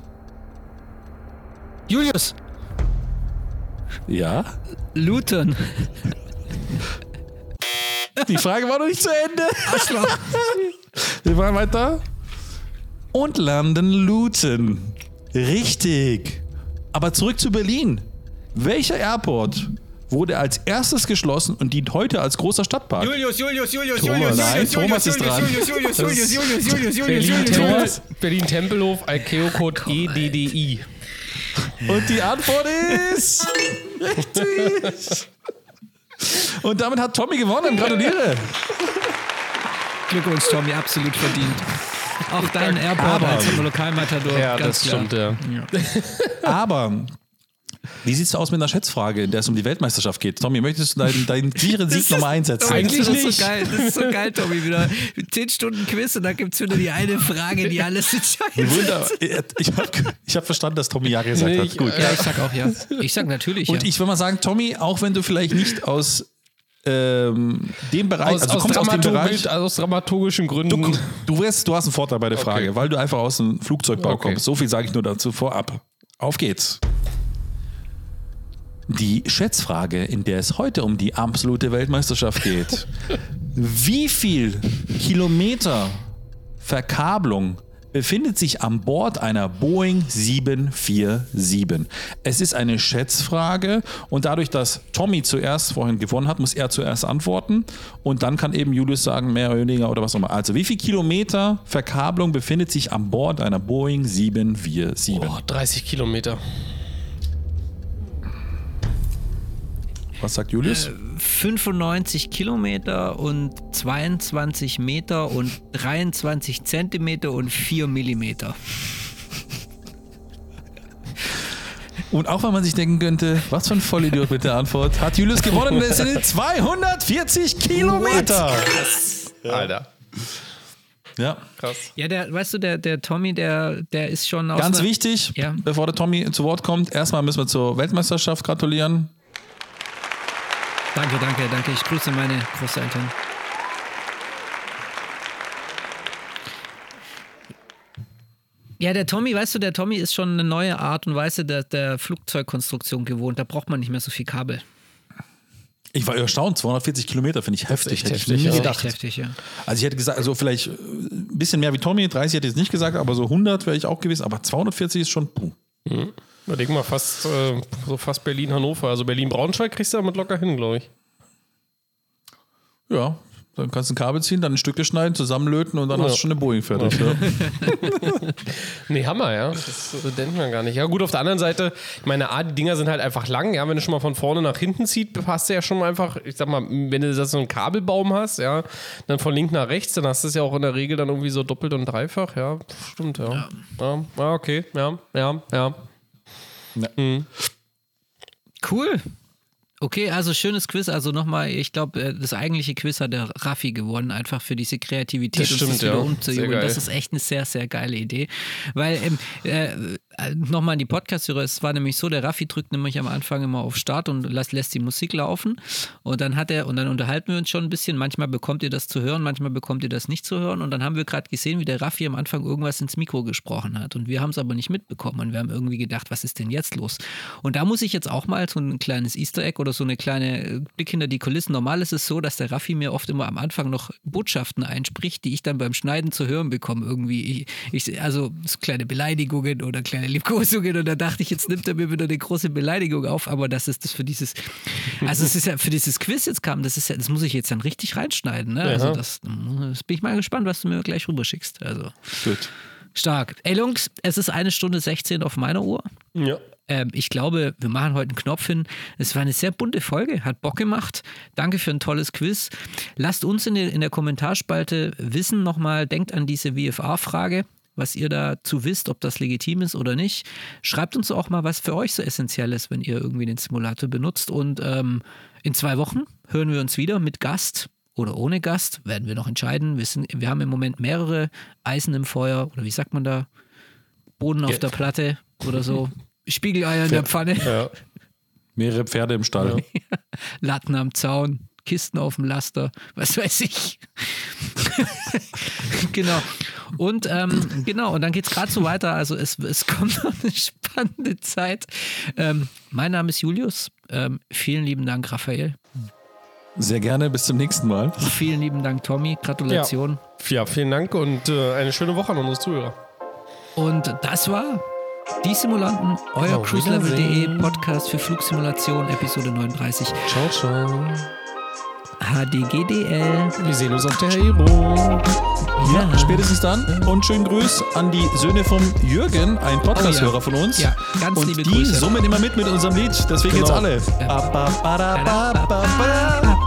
Julius, Ja, Luton. die Frage war noch nicht zu Ende. Wir machen weiter. Und London Luton. Richtig. Aber zurück zu Berlin. Welcher Airport wurde als erstes geschlossen und dient heute als großer Stadtpark? Julius, Julius, Julius, Thomas. Nein, Thomas ist dran. Julius, Julius, Julius, Julius, Julius, Julius, Berlin, Julius, Tempel, Julius. Berlin Tempelhof, Alkeo-Code E EDDI. Und die Antwort ist richtig. Und damit hat Tommy gewonnen. Gratuliere. Glückwunsch, Tommy, absolut verdient. Auch dein Airport Aber- als Lokalmatador. Ja, ganz das klar. stimmt, ja. Aber wie sieht's aus mit einer Schätzfrage, in der es um die Weltmeisterschaft geht? Tommy, möchtest du deinen, deinen sicheren Sieg nochmal einsetzen? Eigentlich das ist nicht. so geil, das ist so geil, Tommy. Wieder zehn Stunden Quiz und dann gibt es wieder die eine Frage, die alles entscheidet. Wunder. Ich habe ich hab verstanden, dass Tommy ja gesagt Nee, hat. ich- Gut. Ja, ich sag auch ja. Ich sag natürlich Und ja. ich will mal sagen, Tommy, auch wenn du vielleicht nicht aus ähm, dem Bereich, Aus, also aus, kommst aus dem Bereich, aus dramaturgischen Gründen. du, du, wirst, du hast einen Vorteil bei der Frage, Okay. weil du einfach aus dem Flugzeugbau Okay. kommst. So viel sage ich nur dazu vorab. Auf geht's. Die Schätzfrage, in der es heute um die absolute Weltmeisterschaft geht. [LAUGHS] Wie viel Kilometer Verkabelung befindet sich an Bord einer Boeing 747? Es ist eine Schätzfrage und dadurch, dass Tommy zuerst vorhin gewonnen hat, muss er zuerst antworten und dann kann eben Julius sagen, mehr oder weniger oder was auch immer. Also, wie viel Kilometer Verkabelung befindet sich an Bord einer Boeing 747? Boah, 30 Kilometer. Was sagt Julius? 95 Kilometer und 22 Meter und 23 Zentimeter und 4 Millimeter. Und auch wenn man sich denken könnte, was für ein Vollidiot mit der Antwort, hat Julius gewonnen es sind 240 Kilometer. Alter. Ja. Krass. Ja, der, weißt du, der, der Tommy, der, der ist schon aus Ganz wichtig, Ja. bevor der Tommy zu Wort kommt, erstmal müssen wir zur Weltmeisterschaft gratulieren. Danke, danke, danke. Ich grüße meine Großeltern. Ja, der Tommy, weißt du, der Tommy ist schon eine neue Art und Weise der, der Flugzeugkonstruktion gewohnt. Da braucht man nicht mehr so viel Kabel. Ich war erstaunt, 240 Kilometer finde ich heftig. Hätte heftig, ich nie ja. Gedacht. heftig, ja. Also ich hätte gesagt, also vielleicht ein bisschen mehr wie Tommy, 30 hätte ich jetzt nicht gesagt, aber so 100 wäre ich auch gewesen, aber 240 ist schon, puh. Überleg mal, fast, äh, so fast Berlin-Hannover. Also Berlin-Braunschweig kriegst du damit locker hin, glaube ich. Ja, dann kannst du ein Kabel ziehen, dann ein Stücke schneiden, zusammenlöten und dann Ja. hast du schon eine Boeing fertig. Ja. [LAUGHS] [LAUGHS] Nee, Hammer, ja. Das denkt man gar nicht. Ja, gut, auf der anderen Seite, ich meine, A, die Dinger sind halt einfach lang, ja. Wenn du schon mal von vorne nach hinten zieht, hast du ja schon mal einfach, ich sag mal, wenn du das so einen Kabelbaum hast, ja, dann von links nach rechts, dann hast du es ja auch in der Regel dann irgendwie so doppelt und dreifach, ja. Stimmt, ja. Ja, ja okay, ja, ja, ja. Cool. Okay, also schönes Quiz. Also nochmal, ich glaube, das eigentliche Quiz hat der Raffi gewonnen, einfach für diese Kreativität Das und stimmt, das wieder ja. umzujubeln. Das ist echt eine sehr, sehr geile Idee. Weil, ähm, äh, nochmal an die Podcast-Hörer, es war nämlich so, der Raffi drückt nämlich am Anfang immer auf Start und lässt, lässt die Musik laufen. Und dann hat er, und dann unterhalten wir uns schon ein bisschen. Manchmal bekommt ihr das zu hören, manchmal bekommt ihr das nicht zu hören. Und dann haben wir gerade gesehen, wie der Raffi am Anfang irgendwas ins Mikro gesprochen hat. Und wir haben es aber nicht mitbekommen. Und wir haben irgendwie gedacht, was ist denn jetzt los? Und da muss ich jetzt auch mal so ein kleines Easter Egg oder so eine kleine äh, Blick hinter die Kulissen. Normal ist es so, dass der Raffi mir oft immer am Anfang noch Botschaften einspricht, die ich dann beim Schneiden zu hören bekomme. Irgendwie, ich, ich, also so kleine Beleidigungen oder kleine Liebkosungen. Und da dachte ich, jetzt nimmt er mir wieder eine große Beleidigung auf. Aber das ist das für dieses, also es ist ja für dieses Quiz jetzt kam, das ist ja, das muss ich jetzt dann richtig reinschneiden. Ne? Also das, das bin ich mal gespannt, was du mir gleich rüberschickst. Also Gut. stark. Ey Jungs, es ist eine Stunde 16 auf meiner Uhr. Ja. Ähm, ich glaube, wir machen heute einen Knopf hin. Es war eine sehr bunte Folge, hat Bock gemacht. Danke für ein tolles Quiz. Lasst uns in der, in der Kommentarspalte wissen nochmal, denkt an diese WFA-Frage, was ihr dazu wisst, ob das legitim ist oder nicht. Schreibt uns auch mal, was für euch so essentiell ist, wenn ihr irgendwie den Simulator benutzt. Und ähm, in zwei Wochen hören wir uns wieder mit Gast oder ohne Gast, werden wir noch entscheiden. Wir, sind, wir haben im Moment mehrere Eisen im Feuer oder wie sagt man da? Boden auf Ja. der Platte oder so. [LAUGHS] Spiegeleier in der Pfanne. Ja. Mehrere Pferde im Stall. [LAUGHS] Latten am Zaun, Kisten auf dem Laster, [LAUGHS] was weiß ich. [LAUGHS] genau. Und ähm, genau, und dann geht es gerade so weiter. Also es, es kommt noch eine spannende Zeit. Ähm, mein Name ist Julius. Ähm, vielen lieben Dank, Raphael. Sehr gerne, bis zum nächsten Mal. Vielen lieben Dank, Tommy. Gratulation. ja, vielen Dank und äh, eine schöne Woche an unsere Zuhörer. Und das war die Simulanten, euer Auf cruiselevel.de Wiedersehen. Podcast für Flugsimulation, Episode 39. Ciao, ciao. HDGDL. Wir sehen uns auf der Hero. Ja, spätestens dann. Und schönen Gruß an die Söhne vom Jürgen, ein Podcast-Hörer Oh ja. von uns. Ja, ganz Und liebe die Grüße. summen immer mit mit unserem Lied. Deswegen Genau. geht's alle. Ba, ba, ba.